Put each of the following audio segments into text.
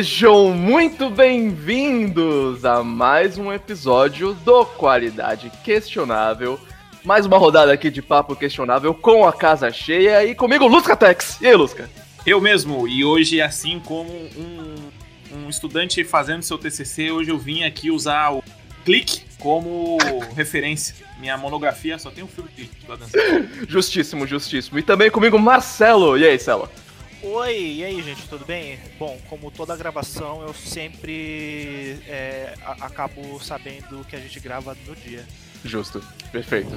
Sejam muito bem-vindos a mais um episódio do Qualidade Questionável. Mais uma rodada aqui de papo questionável com a casa cheia e comigo, Lusca Tex. E aí, Lusca? Eu mesmo, e hoje, assim como um, um estudante fazendo seu TCC, hoje eu vim aqui usar o clique como referência. Minha monografia só tem um filme clique. justíssimo, justíssimo. E também comigo, Marcelo. E aí, Celo? Oi, e aí, gente, tudo bem? Bom, como toda gravação, eu sempre é, acabo sabendo que a gente grava no dia. Justo, perfeito.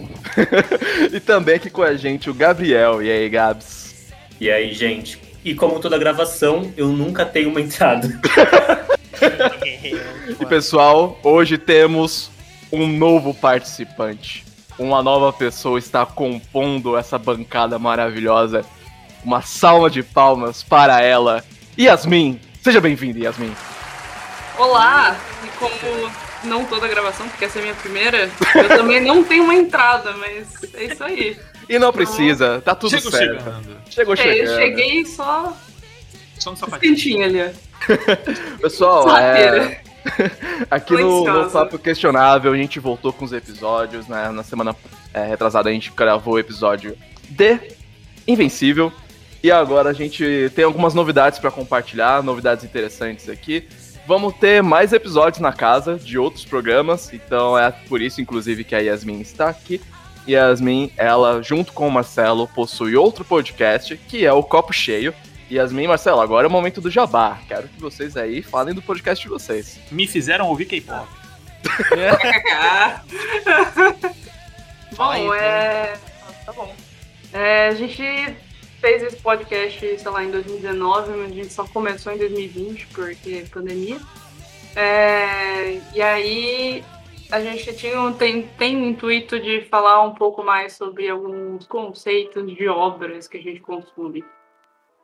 e também aqui com a gente o Gabriel. E aí, Gabs? E aí, gente? E como toda gravação, eu nunca tenho uma entrada. e pessoal, hoje temos um novo participante. Uma nova pessoa está compondo essa bancada maravilhosa uma salva de palmas para ela. Yasmin, seja bem-vinda, Yasmin. Olá, e como não toda a gravação, porque essa é a minha primeira, eu também não tenho uma entrada, mas é isso aí. E não precisa, tá tudo Chegou certo. Chegando. Chegou é, chegando. Eu cheguei só. Só no sapatinho. ali. Pessoal, é... aqui no, no Papo Questionável a gente voltou com os episódios, né? Na semana é, retrasada a gente gravou o episódio de Invencível. E agora a gente tem algumas novidades para compartilhar, novidades interessantes aqui. Vamos ter mais episódios na casa de outros programas, então é por isso, inclusive, que a Yasmin está aqui. Yasmin, ela, junto com o Marcelo, possui outro podcast, que é o Copo Cheio. Yasmin e Marcelo, agora é o momento do jabá. Quero que vocês aí falem do podcast de vocês. Me fizeram ouvir K-pop. bom, é. Tá bom. É, a gente fez esse podcast, sei lá, em 2019, mas a gente só começou em 2020, porque pandemia. É, e aí a gente tinha, tem, tem intuito de falar um pouco mais sobre alguns conceitos de obras que a gente consome.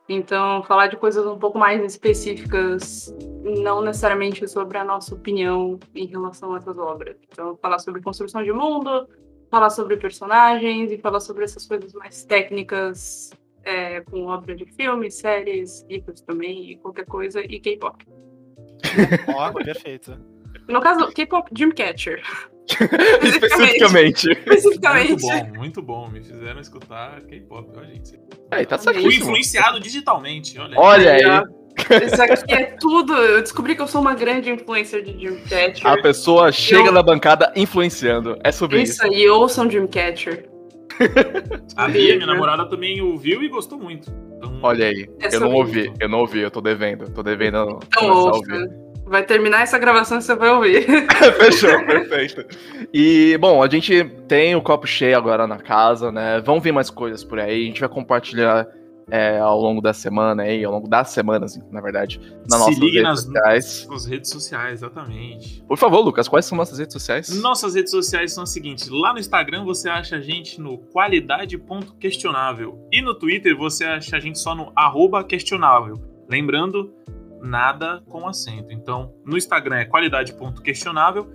Então, falar de coisas um pouco mais específicas, não necessariamente sobre a nossa opinião em relação a essas obras. Então, falar sobre construção de mundo, falar sobre personagens e falar sobre essas coisas mais técnicas é, com obra de filmes, séries, livros também, e qualquer coisa, e K-pop. Ó, oh, perfeito. No caso, K-pop Dreamcatcher. Especificamente. Especificamente. Muito bom, muito bom. Me fizeram escutar K-pop, ó, gente. É, tá Fui influenciado digitalmente, olha aí. Olha aí. Isso aqui é tudo. Eu descobri que eu sou uma grande influencer de Dreamcatcher. A pessoa chega eu... na bancada influenciando. É sobre isso. Isso aí, ouçam Dreamcatcher. A Bia, minha namorada, também ouviu e gostou muito. Então, Olha aí, eu não ouvi, isso. eu não ouvi, eu tô devendo, tô devendo então, ouvir. Vai terminar essa gravação e você vai ouvir. Fechou, perfeito. E, bom, a gente tem o copo cheio agora na casa, né? Vão vir mais coisas por aí, a gente vai compartilhar é, ao longo da semana aí, ao longo das semanas, na verdade, nas Se nossas redes nas sociais. Nas redes sociais, exatamente. Por favor, Lucas, quais são nossas redes sociais? Nossas redes sociais são as seguintes: lá no Instagram você acha a gente no qualidade.questionável e no Twitter você acha a gente só no arroba questionável. Lembrando, nada com acento. Então, no Instagram é qualidade.questionável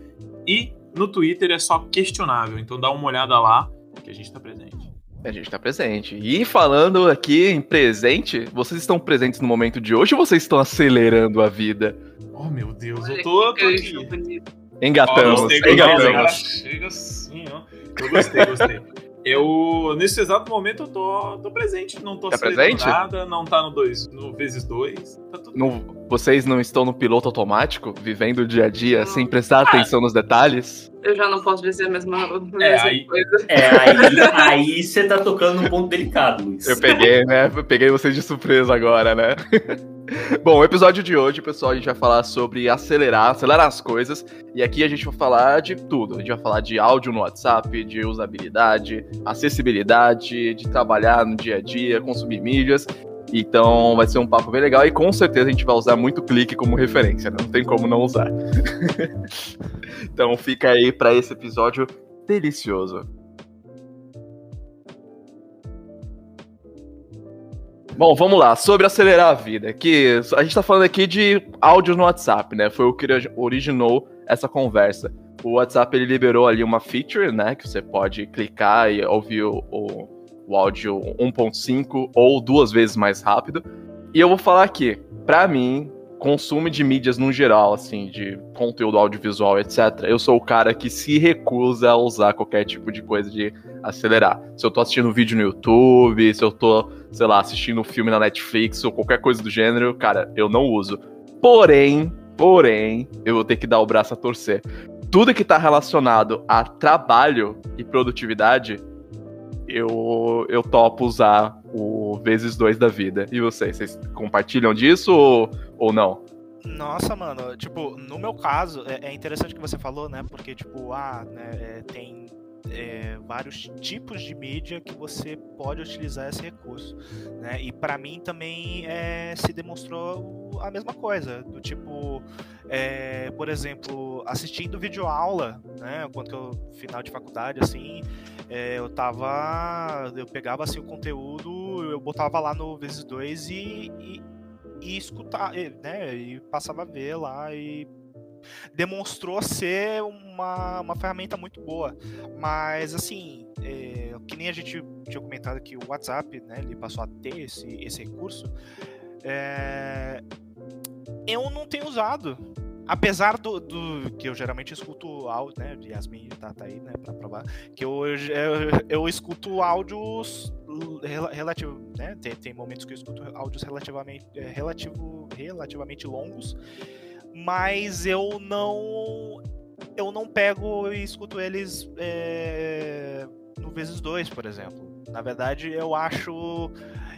e no Twitter é só questionável. Então dá uma olhada lá que a gente está presente. A gente tá presente. E falando aqui em presente, vocês estão presentes no momento de hoje ou vocês estão acelerando a vida? Oh, meu Deus, eu tô, tô aqui. Engatamos, oh, gostei, engatamos. Chega assim, ó. Eu gostei, gostei. Eu, nesse exato momento, eu tô, tô presente. Não tô tá presente? nada, não tá no, dois, no vezes dois. Tá tudo no, vocês não estão no piloto automático, vivendo o dia a dia, não. sem prestar ah. atenção nos detalhes? Eu já não posso dizer a mesma, a mesma é, aí, coisa. É, aí, aí você tá tocando num ponto delicado, Luiz. Eu peguei, né? Eu peguei vocês de surpresa agora, né? Bom, o episódio de hoje, pessoal, a gente vai falar sobre acelerar, acelerar as coisas. E aqui a gente vai falar de tudo. A gente vai falar de áudio no WhatsApp, de usabilidade, acessibilidade, de trabalhar no dia a dia, consumir mídias. Então vai ser um papo bem legal e com certeza a gente vai usar muito clique como referência, né? não tem como não usar. então fica aí para esse episódio delicioso. Bom, vamos lá. Sobre acelerar a vida. Que a gente tá falando aqui de áudio no WhatsApp, né? Foi o que originou essa conversa. O WhatsApp ele liberou ali uma feature, né? Que você pode clicar e ouvir o, o, o áudio 1.5 ou duas vezes mais rápido. E eu vou falar aqui, para mim, consumo de mídias no geral, assim, de conteúdo audiovisual, etc., eu sou o cara que se recusa a usar qualquer tipo de coisa de acelerar. Se eu tô assistindo um vídeo no YouTube, se eu tô, sei lá, assistindo um filme na Netflix ou qualquer coisa do gênero, cara, eu não uso. Porém, porém, eu vou ter que dar o braço a torcer. Tudo que tá relacionado a trabalho e produtividade, eu, eu topo usar o vezes dois da vida. E vocês, vocês compartilham disso ou, ou não? Nossa, mano, tipo, no meu caso, é, é interessante que você falou, né? Porque, tipo, ah, né, é, tem é, vários tipos de mídia que você pode utilizar esse recurso, né? E para mim também é, se demonstrou a mesma coisa, do tipo, é, por exemplo, assistindo videoaula, né? Quando eu final de faculdade, assim, é, eu tava, eu pegava assim o conteúdo, eu botava lá no vezes dois e, e, e escutar, né? E passava a ver lá e demonstrou ser uma, uma ferramenta muito boa. Mas, assim, é, que nem a gente tinha comentado que o WhatsApp, né, ele passou a ter esse, esse recurso, é, eu não tenho usado. Apesar do, do, que eu geralmente escuto áudio, né? Yasmin tá, tá aí, né, pra provar. Que eu, eu, eu escuto áudios relativo, né? Tem, tem momentos que eu escuto áudios relativamente, é, relativo, relativamente longos mas eu não eu não pego e escuto eles é, no vezes dois, por exemplo. Na verdade, eu acho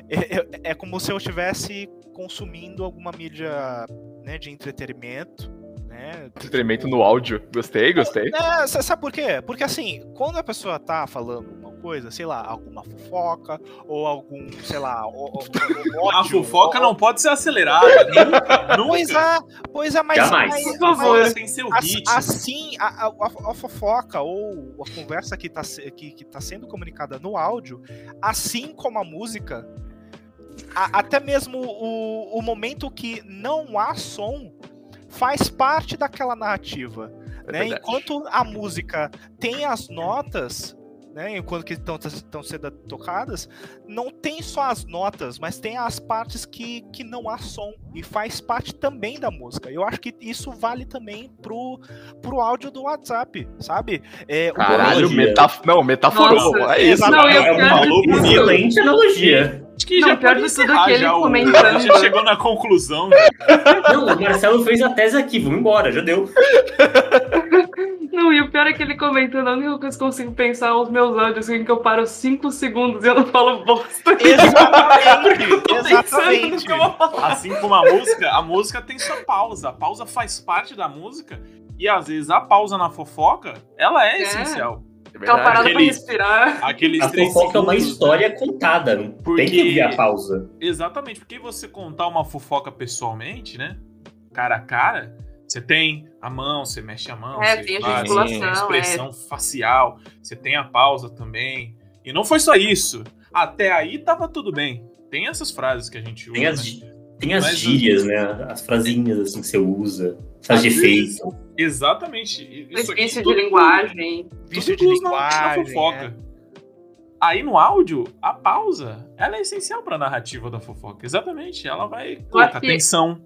é, é, é como se eu estivesse consumindo alguma mídia né, de entretenimento né? Entretenimento no áudio. Gostei, gostei. É, sabe por quê? Porque assim, quando a pessoa tá falando coisa, sei lá, alguma fofoca, ou algum, sei lá, a fofoca ou, não pode ser acelerada, nunca, nunca. Pois é, pois é, mas, mas por favor, tem seu ritmo. Assim, a, a, a, fofoca ou a conversa que tá, que, que tá sendo comunicada no áudio, assim como a música, a, até mesmo o, o momento que não há som, faz parte daquela narrativa. É né? Enquanto a música tem as notas, né, enquanto que estão sendo tocadas, não tem só as notas, mas tem as partes que, que não há som e faz parte também da música. Eu acho que isso vale também pro, pro áudio do WhatsApp, sabe? É, Caralho, metaf não, metaforou. é isso. Não, eu, é uma excelente analogia. Acho que não, já pode tudo que ele já, comentando. Já chegou na conclusão. Não, o Marcelo fez a tese aqui, vamos embora, já deu. Não, e o pior é que ele comentando, a única coisa que eu consigo pensar os meus áudios em que eu paro 5 segundos e eu não falo bosta. Exatamente, exatamente. Assim como a música, a música tem sua pausa. A pausa faz parte da música e às vezes a pausa na fofoca, ela é, é. essencial. É Aquela parada pra respirar. Aqueles a três fofoca é uma história contada, porque... tem que ver a pausa. Exatamente, porque você contar uma fofoca pessoalmente, né? Cara a cara, você tem a mão, você mexe a mão, é, você tem a, tem a expressão é. facial, você tem a pausa também. E não foi só isso. Até aí tava tudo bem. Tem essas frases que a gente usa. Tem as, né? Tem as Mas, gírias, né? As frasinhas assim que você usa. Faz de efeito. Exatamente. Isso de linguagem. Vício de linguagem. fofoca. É. Aí no áudio, a pausa, ela é essencial para a narrativa da fofoca. Exatamente. Ela vai colocar tensão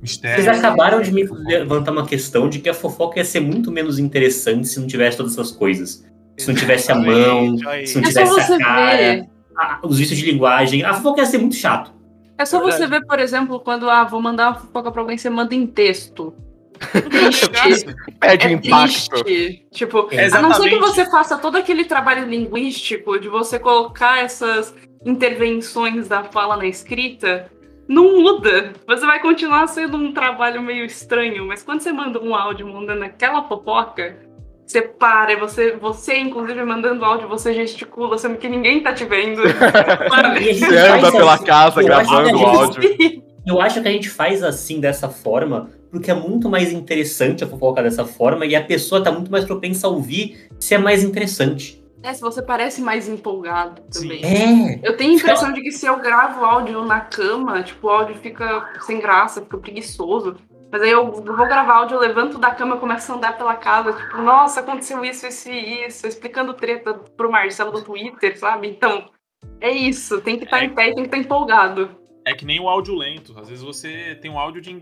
mistério. Vocês acabaram de me levantar uma questão de que a fofoca ia ser muito menos interessante se não tivesse todas essas coisas. Se não tivesse a mão, se não é tivesse a cara, a, os vícios de linguagem. A fofoca ia ser muito chato. É só Verdade. você ver, por exemplo, quando ah, vou mandar uma fofoca pra alguém, você manda em texto. Triste. Perde é impacto. Triste. Tipo, é a não ser que você faça todo aquele trabalho linguístico de você colocar essas intervenções da fala na escrita, não muda. Você vai continuar sendo um trabalho meio estranho, mas quando você manda um áudio mandando aquela fofoca, você para, você, você inclusive mandando áudio, você gesticula, sendo que ninguém tá te vendo. você anda pela casa gravando o áudio. Eu acho que a gente faz assim, dessa forma, porque é muito mais interessante a fofoca dessa forma e a pessoa tá muito mais propensa a ouvir se é mais interessante. É, se você parece mais empolgado também. É. Eu tenho a impressão de que se eu gravo áudio na cama, tipo, o áudio fica sem graça, fica preguiçoso. Mas aí eu vou gravar áudio, eu levanto da cama começo a andar pela casa, tipo, nossa, aconteceu isso, isso e isso, explicando treta pro Marcelo do Twitter, sabe? Então, é isso, tem que estar tá é. em pé e tem que estar tá empolgado. É que nem o áudio lento. Às vezes você tem um áudio de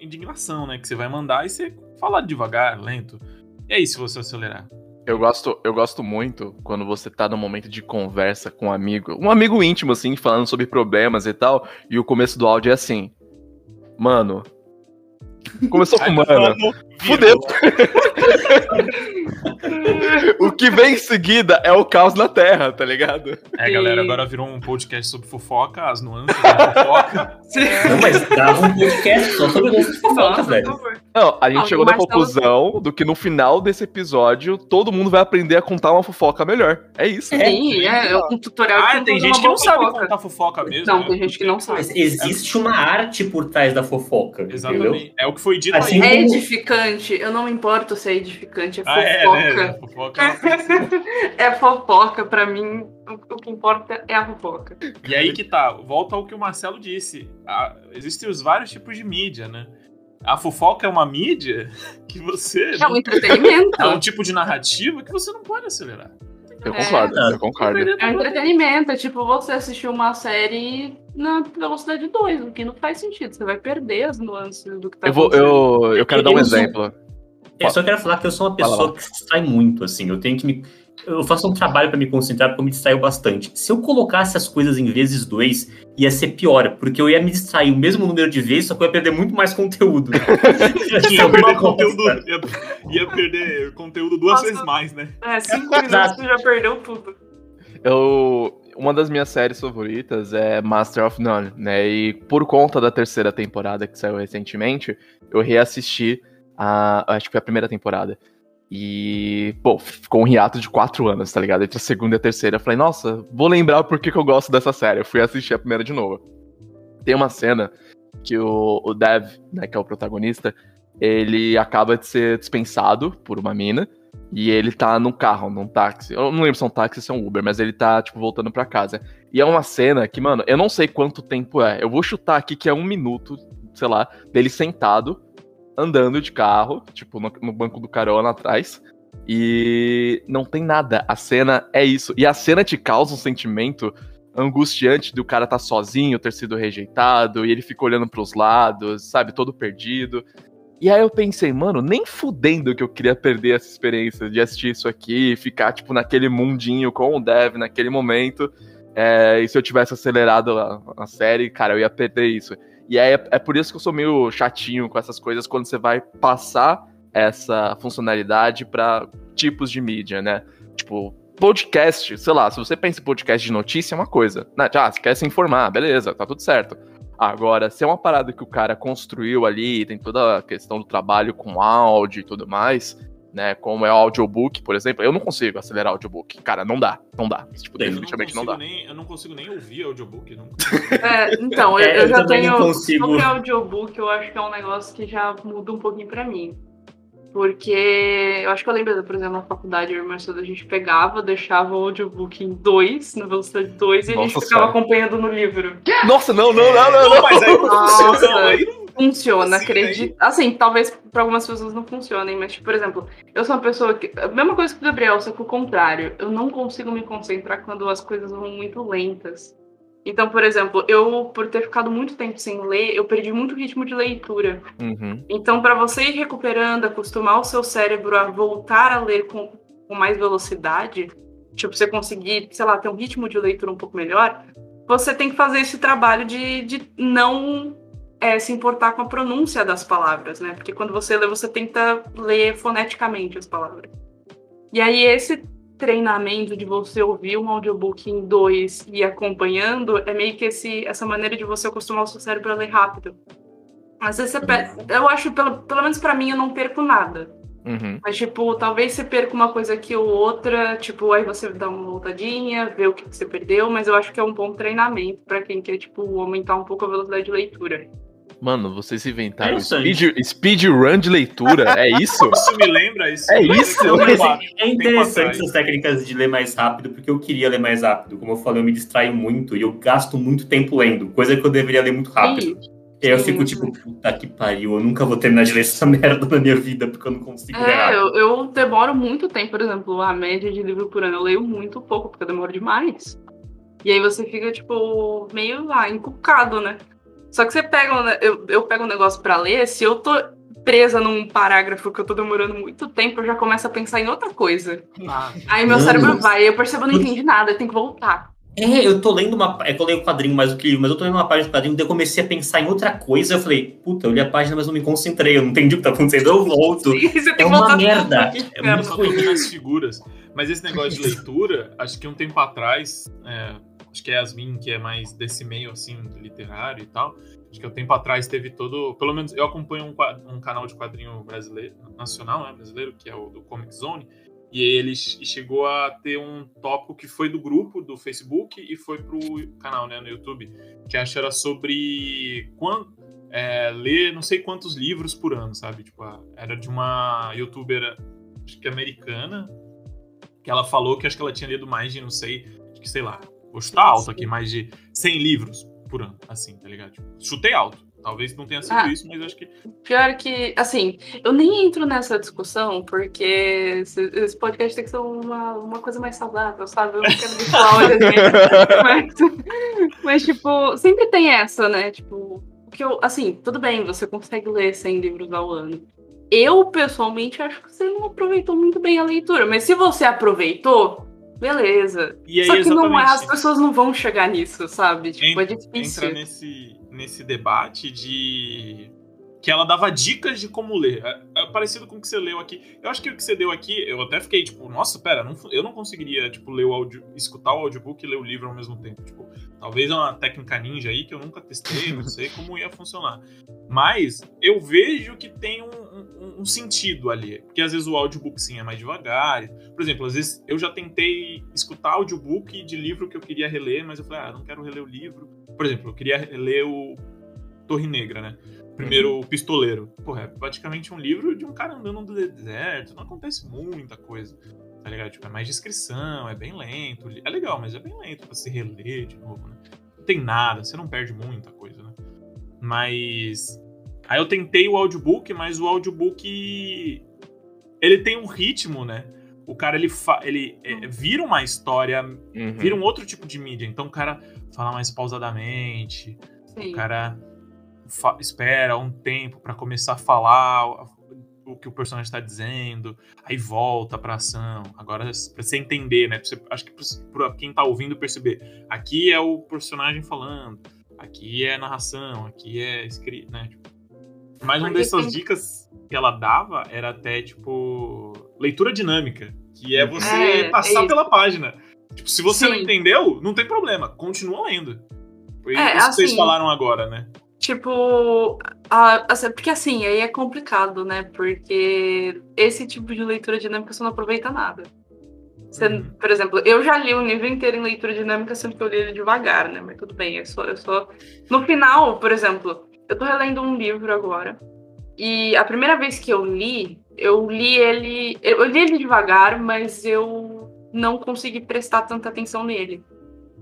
indignação, né? Que você vai mandar e você fala devagar, lento. E aí se você acelerar? Eu gosto, eu gosto muito quando você tá num momento de conversa com um amigo, um amigo íntimo, assim, falando sobre problemas e tal, e o começo do áudio é assim. Mano. Começou com mano. Fudeu. o que vem em seguida é o caos na Terra, tá ligado? É, galera, agora virou um podcast sobre fofoca, as nuances da fofoca. Não, mas dava um podcast só sobre nuances de fofoca, velho. Não, a gente chegou na conclusão do que no final desse episódio todo mundo vai aprender a contar uma fofoca melhor. É isso. Sim, é, é um tutorial. Ah, tem gente que não sabe contar fofoca mesmo. Não, né? tem gente que não sabe. Mas existe uma arte por trás da fofoca. Exatamente. Entendeu? É o que foi dito assim aí. É edificante. Eu não me importo se é edificante, é fofoca. Ah, é, né? fofoca é, é fofoca, pra mim. O que importa é a fofoca. E aí que tá, volta ao que o Marcelo disse. Ah, existem os vários tipos de mídia, né? A fofoca é uma mídia que você. É um entretenimento. É um tipo de narrativa que você não pode acelerar. Eu concordo, é, eu concordo. É um entretenimento, é tipo você assistir uma série na velocidade 2, o que não faz sentido. Você vai perder as nuances do que tá eu vou, eu, eu quero dar um exemplo. Eu só quero falar que eu sou uma pessoa que se distrai muito, assim. Eu tenho que me. Eu faço um trabalho para me concentrar porque eu me distraio bastante. Se eu colocasse as coisas em vezes dois, ia ser pior, porque eu ia me distrair o mesmo número de vezes, só que eu ia perder muito mais conteúdo. ia, perder conteúdo ia, ia, perder conteúdo duas Nossa, vezes mais, né? É, cinco minutos você já perdeu tudo. Eu, uma das minhas séries favoritas é Master of None, né? E por conta da terceira temporada que saiu recentemente, eu reassisti a. Acho que foi a primeira temporada. E, pô, ficou um hiato de quatro anos, tá ligado? Entre a segunda e a terceira. Eu falei, nossa, vou lembrar por que, eu gosto dessa série. Eu fui assistir a primeira de novo. Tem uma cena que o, o Dev, né, que é o protagonista, ele acaba de ser dispensado por uma mina. E ele tá num carro, num táxi. Eu não lembro se é um táxi ou se é um Uber, mas ele tá, tipo, voltando pra casa. E é uma cena que, mano, eu não sei quanto tempo é. Eu vou chutar aqui que é um minuto, sei lá, dele sentado, andando de carro, tipo, no, no banco do carona atrás. E não tem nada. A cena é isso. E a cena te causa um sentimento angustiante do cara tá sozinho, ter sido rejeitado, e ele fica olhando pros lados, sabe, todo perdido. E aí eu pensei, mano, nem fudendo que eu queria perder essa experiência de assistir isso aqui, ficar, tipo, naquele mundinho com o Dev naquele momento. É, e se eu tivesse acelerado a, a série, cara, eu ia perder isso. E é, é por isso que eu sou meio chatinho com essas coisas quando você vai passar essa funcionalidade para tipos de mídia, né? Tipo, podcast, sei lá, se você pensa em podcast de notícia é uma coisa. Né? Ah, você quer se informar, beleza, tá tudo certo. Agora, se é uma parada que o cara construiu ali, tem toda a questão do trabalho com áudio e tudo mais, né? Como é o audiobook, por exemplo, eu não consigo acelerar o audiobook. Cara, não dá, não dá. Tipo, definitivamente não, não, dá. Nem, eu não consigo nem ouvir audiobook. Não... É, então, eu, é, eu já tenho. Consigo. Qualquer audiobook, eu acho que é um negócio que já muda um pouquinho pra mim. Porque eu acho que eu lembro, por exemplo, na faculdade, eu e o Marcelo, a gente pegava, deixava o audiobook em dois, na velocidade 2, e a gente ficava acompanhando no livro. Nossa, não, não, não, não, não. Mas aí não funciona. Aí funciona, acredito. Assim, talvez para algumas pessoas não funcionem, mas, tipo, por exemplo, eu sou uma pessoa que. A mesma coisa que o Gabriel, só que o contrário. Eu não consigo me concentrar quando as coisas vão muito lentas. Então, por exemplo, eu, por ter ficado muito tempo sem ler, eu perdi muito ritmo de leitura. Uhum. Então, para você ir recuperando, acostumar o seu cérebro a voltar a ler com, com mais velocidade, tipo, você conseguir, sei lá, ter um ritmo de leitura um pouco melhor, você tem que fazer esse trabalho de, de não é, se importar com a pronúncia das palavras, né? Porque quando você lê, você tenta ler foneticamente as palavras. E aí, esse treinamento de você ouvir um audiobook em dois e acompanhando é meio que esse, essa maneira de você acostumar o seu cérebro a ler rápido. Às vezes você per... Eu acho, pelo, pelo menos para mim, eu não perco nada. Uhum. Mas, tipo, talvez você perca uma coisa aqui ou outra, tipo, aí você dá uma voltadinha, vê o que você perdeu, mas eu acho que é um bom treinamento para quem quer, tipo, aumentar um pouco a velocidade de leitura. Mano, vocês inventaram speed, speed run de leitura, é isso? Isso me lembra isso. É isso. é interessante essas técnicas de ler mais rápido, porque eu queria ler mais rápido. Como eu falei, eu me distraio muito e eu gasto muito tempo lendo, coisa que eu deveria ler muito rápido. Sim. E aí eu fico tipo, puta que pariu, eu nunca vou terminar de ler essa merda na minha vida, porque eu não consigo é. Eu, eu demoro muito tempo, por exemplo, a média de livro por ano eu leio muito pouco, porque eu demoro demais. E aí você fica, tipo, meio lá, encucado, né? Só que você pega, um, eu, eu pego um negócio para ler, se eu tô presa num parágrafo que eu tô demorando muito tempo, eu já começo a pensar em outra coisa. Ah, Aí meu cérebro vai, eu percebo, não entendi nada, eu tenho que voltar. É, eu tô lendo uma. É que eu leio o quadrinho mais do que livro, mas eu tô lendo uma página do quadrinho, daí eu comecei a pensar em outra coisa. Eu falei, puta, eu li a página, mas não me concentrei, eu não entendi o que tá acontecendo, eu volto. Sim, é uma merda. É muito ruim nas figuras. Mas esse negócio de leitura, acho que um tempo atrás, é, acho que é Yasmin, que é mais desse meio assim, literário e tal. Acho que um tempo atrás teve todo. Pelo menos eu acompanho um, um canal de quadrinho brasileiro, nacional, né, brasileiro, que é o do Comic Zone. E ele chegou a ter um tópico que foi do grupo do Facebook e foi pro canal, né, no YouTube, que acho era sobre quando, é, ler não sei quantos livros por ano, sabe? Tipo, era de uma youtuber, acho que americana, que ela falou que acho que ela tinha lido mais de, não sei, que sei lá, vou chutar alto aqui, mais de 100 livros por ano, assim, tá ligado? Tipo, chutei alto. Talvez não tenha sido ah, isso, mas acho que. Pior que, assim, eu nem entro nessa discussão, porque esse podcast tem que ser uma, uma coisa mais saudável, sabe? Eu não quero deixar olha, mas, mas, tipo, sempre tem essa, né? Tipo, que eu, assim, tudo bem, você consegue ler 100 livros ao ano. Eu, pessoalmente, acho que você não aproveitou muito bem a leitura, mas se você aproveitou, beleza. Aí, Só que não é, as pessoas não vão chegar nisso, sabe? Tipo, é difícil. Entra nesse nesse debate de que ela dava dicas de como ler. É, é, parecido com o que você leu aqui. Eu acho que o que você deu aqui, eu até fiquei tipo, nossa, pera, não, eu não conseguiria, tipo, ler o áudio, escutar o audiobook e ler o livro ao mesmo tempo. Tipo, talvez é uma técnica ninja aí que eu nunca testei, não sei como ia funcionar. Mas eu vejo que tem um, um, um sentido ali. Porque às vezes o audiobook sim é mais devagar. Por exemplo, às vezes eu já tentei escutar audiobook de livro que eu queria reler, mas eu falei, ah, não quero reler o livro. Por exemplo, eu queria ler o Torre Negra, né? Primeiro, o Pistoleiro. Porra, é praticamente um livro de um cara andando no deserto. Não acontece muita coisa. Tá ligado? Tipo, é mais descrição, é bem lento. É legal, mas é bem lento pra se reler de novo, né? Não tem nada, você não perde muita coisa, né? Mas. Aí eu tentei o audiobook, mas o audiobook. Ele tem um ritmo, né? O cara ele, fa... ele é, vira uma história, uhum. vira um outro tipo de mídia. Então o cara fala mais pausadamente. Sim. O cara espera um tempo para começar a falar o que o personagem está dizendo, aí volta para ação. Agora, para você entender, né? Você, acho que para quem está ouvindo perceber, aqui é o personagem falando, aqui é narração, aqui é escrito, né? Tipo, mais uma dessas dicas que ela dava era até, tipo, leitura dinâmica, que é você é, passar é pela página. Tipo, se você Sim. não entendeu, não tem problema, continua lendo. Foi é, isso que vocês assim, falaram agora, né? Tipo, a, a, porque assim, aí é complicado, né? Porque esse tipo de leitura dinâmica você não aproveita nada. Você, uhum. Por exemplo, eu já li o livro inteiro em leitura dinâmica, sendo que eu li ele devagar, né? Mas tudo bem, eu sou, eu sou. No final, por exemplo, eu tô relendo um livro agora. E a primeira vez que eu li, eu li ele. Eu li ele devagar, mas eu não consegui prestar tanta atenção nele.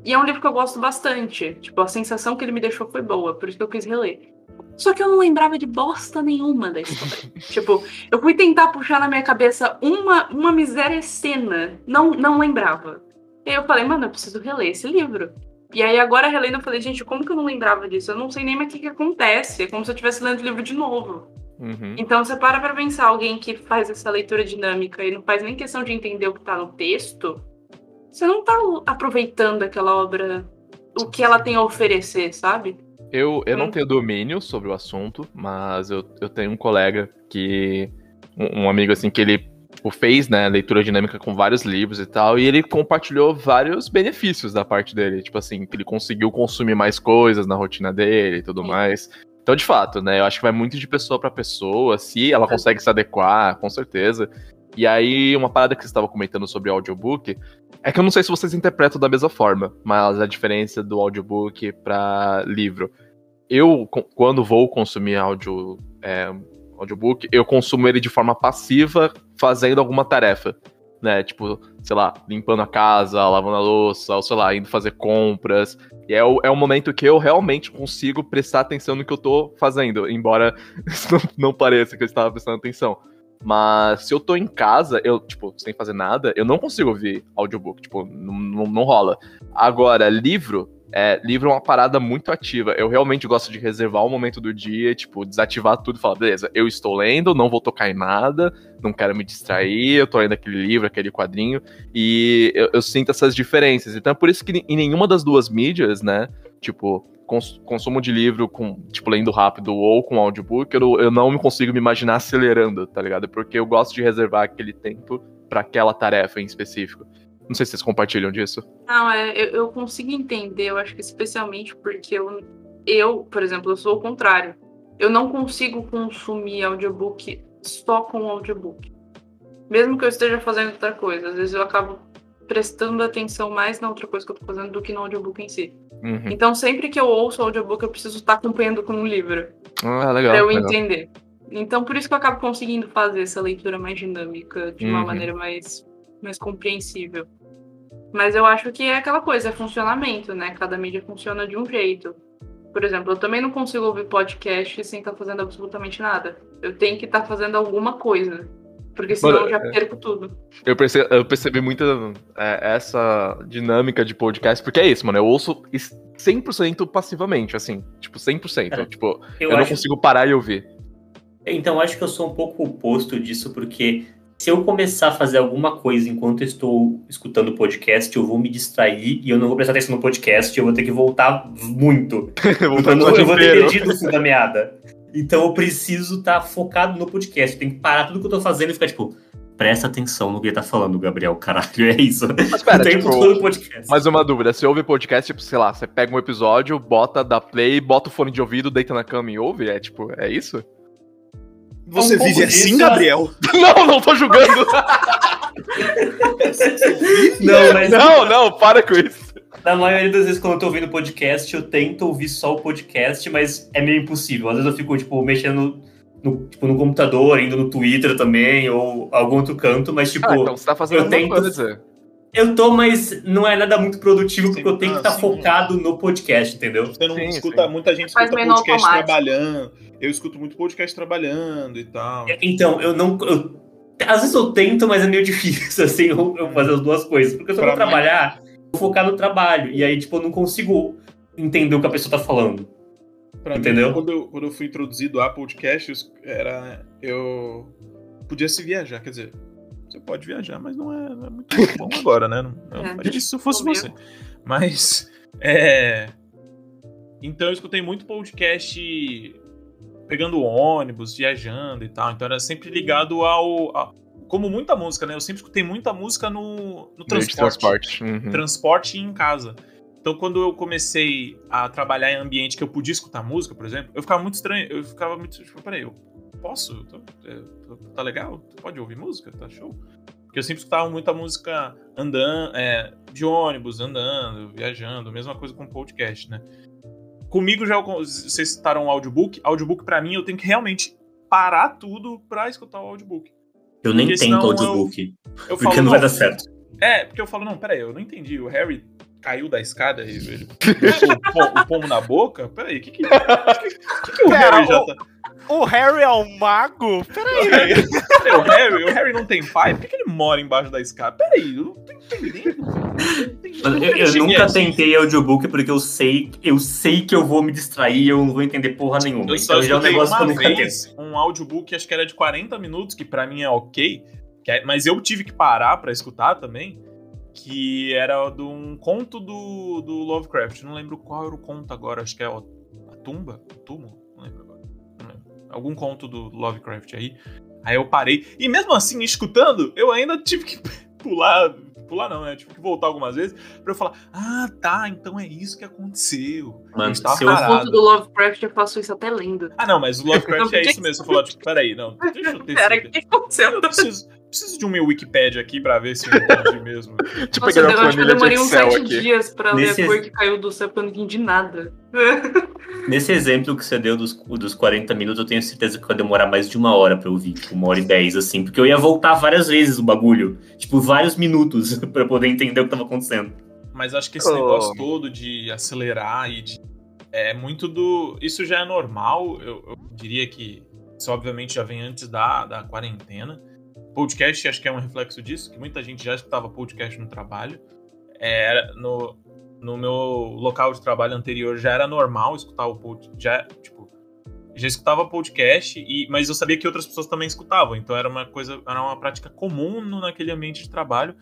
E é um livro que eu gosto bastante. Tipo, a sensação que ele me deixou foi boa, por isso que eu quis reler. Só que eu não lembrava de bosta nenhuma da história. tipo, eu fui tentar puxar na minha cabeça uma, uma miséria cena. Não, não lembrava. E aí eu falei, mano, eu preciso reler esse livro. E aí agora relendo, eu falei, gente, como que eu não lembrava disso? Eu não sei nem mais o que, que acontece. É como se eu estivesse lendo o livro de novo. Uhum. Então você para pra pensar, alguém que faz essa leitura dinâmica e não faz nem questão de entender o que tá no texto, você não tá aproveitando aquela obra, o que ela tem a oferecer, sabe? Eu, eu não hum. tenho domínio sobre o assunto, mas eu, eu tenho um colega que. Um, um amigo assim que ele tipo, fez, né, leitura dinâmica com vários livros e tal, e ele compartilhou vários benefícios da parte dele. Tipo assim, que ele conseguiu consumir mais coisas na rotina dele e tudo Sim. mais. Então, de fato, né, eu acho que vai muito de pessoa para pessoa, se ela consegue se adequar, com certeza. E aí, uma parada que você estava comentando sobre o audiobook, é que eu não sei se vocês interpretam da mesma forma, mas a diferença do audiobook para livro. Eu, quando vou consumir áudio, é, audiobook, eu consumo ele de forma passiva, fazendo alguma tarefa. Né, tipo, sei lá, limpando a casa, lavando a louça, ou sei lá, indo fazer compras. E é o, é o momento que eu realmente consigo prestar atenção no que eu tô fazendo, embora isso não, não pareça que eu estava prestando atenção. Mas se eu tô em casa, eu, tipo, sem fazer nada, eu não consigo ouvir audiobook. Tipo, não, não, não rola. Agora, livro, é, livro é uma parada muito ativa. Eu realmente gosto de reservar o momento do dia, tipo, desativar tudo e falar, beleza, eu estou lendo, não vou tocar em nada, não quero me distrair, eu tô lendo aquele livro, aquele quadrinho, e eu, eu sinto essas diferenças. Então é por isso que em nenhuma das duas mídias, né, tipo, cons consumo de livro com, tipo, lendo rápido ou com audiobook, eu, eu não me consigo me imaginar acelerando, tá ligado? Porque eu gosto de reservar aquele tempo para aquela tarefa em específico. Não sei se vocês compartilham disso. Não, é, eu, eu consigo entender, eu acho que especialmente porque eu, eu, por exemplo, eu sou o contrário. Eu não consigo consumir audiobook só com audiobook. Mesmo que eu esteja fazendo outra coisa, às vezes eu acabo prestando atenção mais na outra coisa que eu tô fazendo do que no audiobook em si. Uhum. Então, sempre que eu ouço audiobook, eu preciso estar acompanhando com um livro. Ah, legal. Pra eu legal. entender. Então, por isso que eu acabo conseguindo fazer essa leitura mais dinâmica, de uma uhum. maneira mais mais compreensível. Mas eu acho que é aquela coisa, é funcionamento, né? Cada mídia funciona de um jeito. Por exemplo, eu também não consigo ouvir podcast sem estar tá fazendo absolutamente nada. Eu tenho que estar tá fazendo alguma coisa. Porque senão Mano, eu já é, perco tudo. Eu percebi, eu percebi muita é, essa dinâmica de podcast, porque é isso, mano. Eu ouço 100% passivamente, assim. Tipo, 100%. É, tipo, eu, eu não consigo parar e ouvir. Então, acho que eu sou um pouco oposto disso, porque se eu começar a fazer alguma coisa enquanto eu estou escutando o podcast, eu vou me distrair e eu não vou prestar atenção no podcast, eu vou ter que voltar muito. eu, não, eu vou ter perdido o fio da meada. Então eu preciso estar tá focado no podcast. Tem que parar tudo que eu estou fazendo e ficar tipo, presta atenção no que ele tá falando, Gabriel. Caralho, é isso. Mas pera, tipo, todo podcast. Mais uma dúvida, você ouve podcast, tipo, sei lá, você pega um episódio, bota, dá play, bota o fone de ouvido, deita na cama e ouve? É tipo, é isso? Você um vive assim, Gabriel? Não, não tô julgando. não, mas... não, não, para com isso. Na maioria das vezes, quando eu tô ouvindo podcast, eu tento ouvir só o podcast, mas é meio impossível. Às vezes eu fico, tipo, mexendo no, tipo, no computador, indo no Twitter também, ou algum outro canto, mas, tipo. Ah, então você tá fazendo eu tento... coisa. Eu tô, mas não é nada muito produtivo, sim, porque eu tenho que estar tá focado no podcast, entendeu? Você não sim, escuta, sim. muita gente escuta podcast automático. trabalhando. Eu escuto muito podcast trabalhando e tal. É, então, eu não. Eu, às vezes eu tento, mas é meio difícil, assim, eu, eu fazer as duas coisas. Porque se eu vou trabalhar, eu vou focar no trabalho. E aí, tipo, eu não consigo entender o que a pessoa tá falando. Pra Entendeu? Mim, quando, eu, quando eu fui introduzido a podcasts, era. Eu podia se viajar, quer dizer, você pode viajar, mas não é, não é muito bom agora, né? Não, não é, faria isso se fosse você. Mas. É. Então eu escutei muito podcast pegando ônibus, viajando e tal. Então era sempre ligado ao. A, como muita música, né? Eu sempre escutei muita música no, no transporte. Transporte. Uhum. transporte em casa. Então, quando eu comecei a trabalhar em ambiente que eu podia escutar música, por exemplo, eu ficava muito estranho. Eu ficava muito tipo, peraí, eu posso? Tô, é, tá legal? Pode ouvir música? Tá show? Porque eu sempre escutava muita música andando, é, de ônibus, andando, viajando, mesma coisa com podcast, né? Comigo já vocês citaram o audiobook. Audiobook para mim eu tenho que realmente parar tudo para escutar o audiobook. Eu nem tento audiobook. Eu, eu porque falo, não vai dar certo. É, porque eu falo, não, peraí, eu não entendi. O Harry caiu da escada e ele o, o pomo na boca? Peraí, o que que, que, que, que o Harry já tá... O Harry é um mago? Peraí. O Harry, o Harry não tem pai? Por que, que ele mora embaixo da escada? Peraí, eu não tô entendendo. Eu, eu nunca tentei audiobook porque eu sei, eu sei que eu vou me distrair e eu não vou entender porra nenhuma. Eu então já é um negócio que eu nunca vez um audiobook, acho que era de 40 minutos, que para mim é ok, é, mas eu tive que parar para escutar também que era de um conto do, do Lovecraft. Não lembro qual era o conto agora, acho que é a tumba, o túmulo, não lembro agora. Não lembro. Algum conto do Lovecraft aí. Aí eu parei. E mesmo assim, escutando, eu ainda tive que pular. Pular não, né? Tive que voltar algumas vezes pra eu falar: Ah, tá, então é isso que aconteceu. Mano, se eu conto do Lovecraft, eu faço isso até lendo. Ah, não, mas o Lovecraft é isso mesmo. Você falou, tipo, peraí, não. Deixa eu ter Pera, o que aconteceu? Eu preciso, preciso de um meu Wikipedia aqui pra ver se eu entendi mesmo. Tipo, Nossa, eu, eu acho que eu demorei uns sete aqui. dias pra Nesse... ler a cor que caiu do céu, porque eu não entendi nada. Nesse exemplo que você deu dos, dos 40 minutos, eu tenho certeza que vai demorar mais de uma hora pra ouvir, tipo, uma hora e dez, assim, porque eu ia voltar várias vezes o bagulho, tipo, vários minutos pra poder entender o que tava acontecendo. Mas acho que esse oh. negócio todo de acelerar e de. É muito do. Isso já é normal, eu, eu diria que isso obviamente já vem antes da, da quarentena Podcast acho que é um reflexo disso, que muita gente já escutava podcast no trabalho. É, no, no meu local de trabalho anterior já era normal escutar o podcast. Já, tipo, já escutava podcast, e, mas eu sabia que outras pessoas também escutavam. Então era uma coisa, era uma prática comum naquele ambiente de trabalho.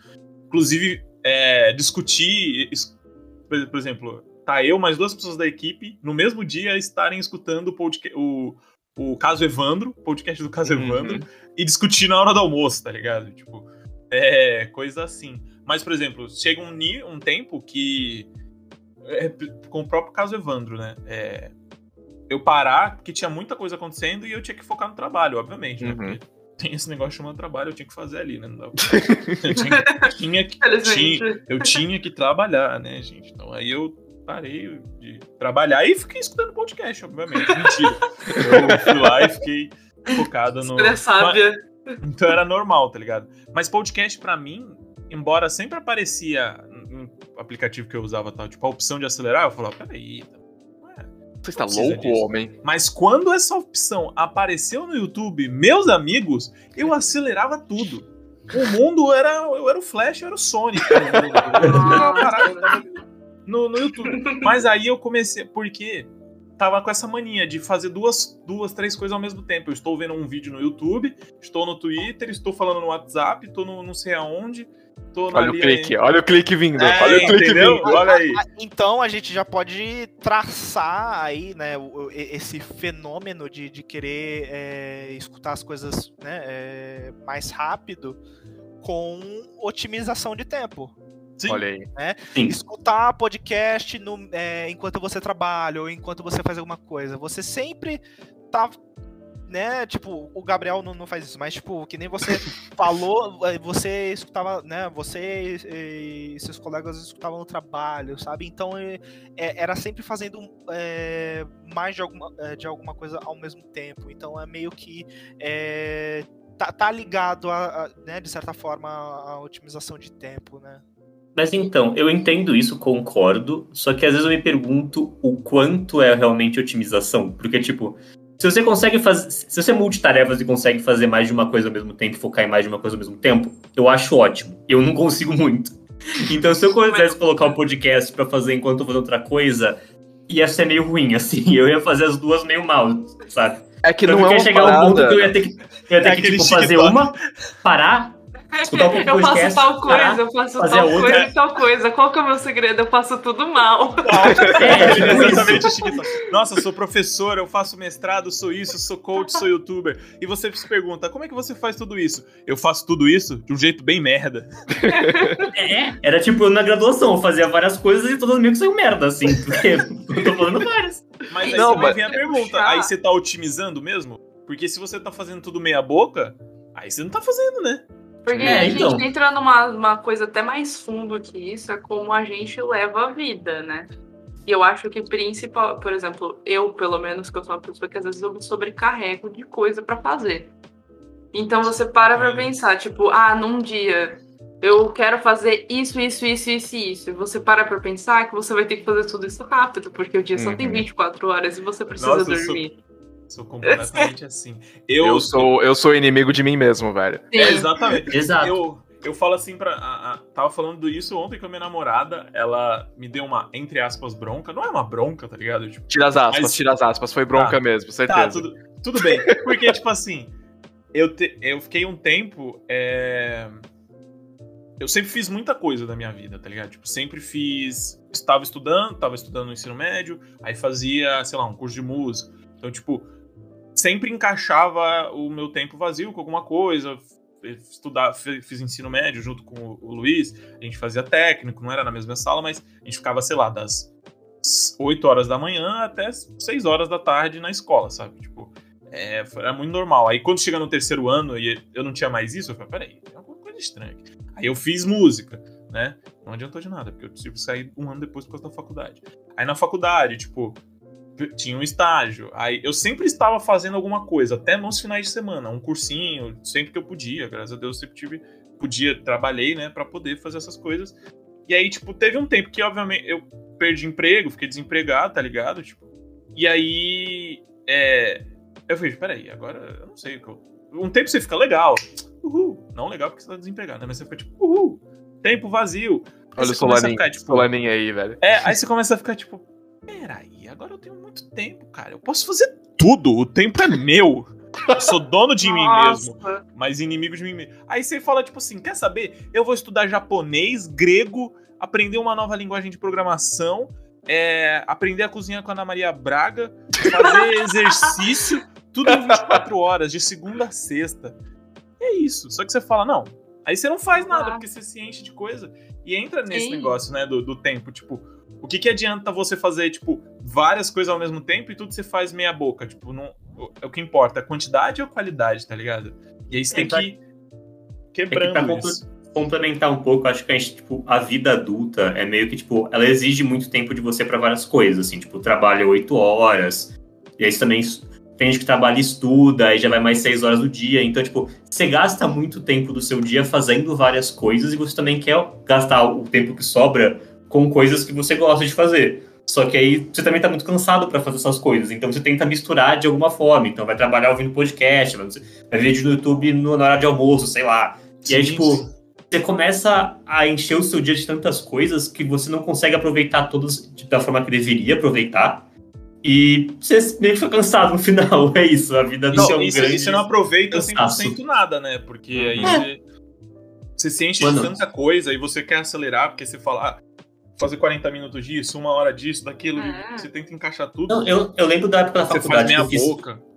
Inclusive, é, discutir, por exemplo, tá eu mais duas pessoas da equipe no mesmo dia estarem escutando o, podcast, o caso Evandro, podcast do caso uhum. Evandro, e discutir na hora do almoço, tá ligado? Tipo, é coisa assim. Mas, por exemplo, chega um, um tempo que. É, com o próprio caso Evandro, né? É, eu parar, porque tinha muita coisa acontecendo e eu tinha que focar no trabalho, obviamente, né? Porque tem esse negócio chamado trabalho, eu tinha que fazer ali, né? Eu tinha, tinha que, tinha, eu tinha que trabalhar, né, gente? Então aí eu parei de trabalhar e fiquei escutando podcast, obviamente. Mentira. eu fui lá e fiquei focado no. Mas, então era normal, tá ligado? Mas podcast, para mim, embora sempre aparecia no aplicativo que eu usava, tal, tipo, a opção de acelerar, eu falava, peraí, você está louco, disso. homem? Mas quando essa opção apareceu no YouTube, meus amigos, eu acelerava tudo. O mundo era. Eu era o Flash, eu era o Sonic. no, no YouTube. Mas aí eu comecei. Porque tava com essa mania de fazer duas, duas, três coisas ao mesmo tempo. Eu estou vendo um vídeo no YouTube, estou no Twitter, estou falando no WhatsApp, estou no não sei aonde. olha o clique, aí. olha o clique vindo. É, olha o clique entendeu? vindo. Olha aí. Então a gente já pode traçar aí, né, esse fenômeno de, de querer é, escutar as coisas né, é, mais rápido com otimização de tempo. Sim. Olha aí. Né? Sim. Escutar podcast no, é, enquanto você trabalha ou enquanto você faz alguma coisa. Você sempre tá né, tipo, o Gabriel não, não faz isso, mas, tipo, que nem você falou, é, você escutava, né, você e, e, seus colegas escutavam no trabalho, sabe? Então, é, era sempre fazendo é, mais de alguma, é, de alguma coisa ao mesmo tempo. Então, é meio que é, tá, tá ligado, a, a, né, de certa forma, a otimização de tempo, né? Mas então, eu entendo isso, concordo, só que às vezes eu me pergunto o quanto é realmente otimização. Porque, tipo, se você consegue fazer. Se você multitarefas e consegue fazer mais de uma coisa ao mesmo tempo, focar em mais de uma coisa ao mesmo tempo, eu acho ótimo. Eu não consigo muito. Então, se eu quisesse colocar um podcast para fazer enquanto eu fazendo outra coisa, ia ser meio ruim, assim. Eu ia fazer as duas meio mal, sabe? É que não é uma chegar parada. um ponto que eu ia ter que, eu ia ter é que tipo, fazer uma, parar, Escutar um eu faço tal coisa, eu faço tal outra. coisa e tal coisa. Qual que é o meu segredo? Eu faço tudo mal. É, exatamente Nossa, eu sou professor, eu faço mestrado, sou isso, sou coach, sou youtuber. E você se pergunta, como é que você faz tudo isso? Eu faço tudo isso de um jeito bem merda. É, era tipo na graduação, eu fazia várias coisas e todas meio que saiu merda, assim, porque eu tô falando várias. Mas aí não, mas... vem a pergunta, aí você tá otimizando mesmo? Porque se você tá fazendo tudo meia boca, aí você não tá fazendo, né? Porque é, a gente então. entra numa uma coisa até mais fundo que isso, é como a gente leva a vida, né? E eu acho que principal, por exemplo, eu, pelo menos, que eu sou uma pessoa que às vezes eu me sobrecarrego de coisa para fazer. Então você para pra pensar, tipo, ah, num dia eu quero fazer isso, isso, isso, isso e isso. E você para pra pensar que você vai ter que fazer tudo isso rápido, porque o dia uhum. só tem 24 uhum. horas e você precisa Nossa, dormir. Sou completamente assim. Eu, eu sou eu sou inimigo de mim mesmo, velho. É, exatamente. Exato. Eu, eu falo assim pra. A, a, tava falando isso ontem com a minha namorada. Ela me deu uma, entre aspas, bronca. Não é uma bronca, tá ligado? Tipo, tira as aspas, mas... tira as aspas. Foi bronca tá, mesmo, certeza. Tá, tudo, tudo bem. Porque, tipo assim, eu, te, eu fiquei um tempo. É... Eu sempre fiz muita coisa da minha vida, tá ligado? Tipo, sempre fiz. Estava estudando, estava estudando no ensino médio, aí fazia, sei lá, um curso de música. Então, tipo, sempre encaixava o meu tempo vazio com alguma coisa. Estudar, fiz ensino médio junto com o Luiz, a gente fazia técnico, não era na mesma sala, mas a gente ficava, sei lá, das 8 horas da manhã até 6 horas da tarde na escola, sabe? Tipo, é, era muito normal. Aí quando chega no terceiro ano e eu não tinha mais isso, eu falei, peraí, tem alguma coisa estranha aqui. Aí eu fiz música, né? Não adiantou de nada, porque eu tive que sair um ano depois por causa da faculdade. Aí na faculdade, tipo, tinha um estágio. Aí eu sempre estava fazendo alguma coisa, até nos finais de semana, um cursinho, sempre que eu podia, graças a Deus sempre tive, podia, trabalhei, né, para poder fazer essas coisas. E aí, tipo, teve um tempo que, obviamente, eu perdi emprego, fiquei desempregado, tá ligado? Tipo, e aí, é, eu falei, peraí, agora eu não sei. Um tempo você fica legal, uhul. Não legal porque você tá desempregado, né? Mas você fica tipo, uhul, tempo vazio. Olha o Solanin, ficar, tipo, Solanin aí, velho. É, aí você começa a ficar tipo, peraí, agora eu tenho muito tempo, cara. Eu posso fazer tudo, o tempo é meu. Eu sou dono de mim mesmo, mas inimigo de mim mesmo. Aí você fala, tipo assim, quer saber? Eu vou estudar japonês, grego, aprender uma nova linguagem de programação, é, aprender a cozinhar com a Ana Maria Braga, fazer exercício, tudo em 24 horas, de segunda a sexta. É isso. Só que você fala, não. Aí você não faz nada, porque você se enche de coisa. E entra nesse Sim. negócio, né, do, do tempo. Tipo, o que, que adianta você fazer, tipo, várias coisas ao mesmo tempo e tudo você faz meia boca? Tipo, não, o, o que importa, a quantidade ou a qualidade, tá ligado? E aí você tem que ir quebrando tem que isso. Complementar um pouco, acho que a gente, tipo, a vida adulta é meio que, tipo, ela exige muito tempo de você para várias coisas, assim, tipo, trabalha oito horas, e aí você também tem gente que trabalha e estuda, aí já vai mais seis horas do dia. Então, tipo, você gasta muito tempo do seu dia fazendo várias coisas e você também quer gastar o tempo que sobra com coisas que você gosta de fazer. Só que aí você também tá muito cansado para fazer essas coisas. Então você tenta misturar de alguma forma. Então vai trabalhar ouvindo podcast, vai ver vídeo no YouTube no, na hora de almoço, sei lá. E aí, tipo, você começa a encher o seu dia de tantas coisas que você não consegue aproveitar todas da forma que deveria aproveitar. E você meio que fica cansado no final, é isso. A vida não, é um grande. E você não aproveita cansaço. 100% nada, né? Porque aí é. você, se enche Mano. de tanta coisa e você quer acelerar, porque você fala, ah, fazer 40 minutos disso, uma hora disso, daquilo, é. você tenta encaixar tudo. Não, eu, eu lembro da época da faculdade. Você faz meia eu boca. Fiz,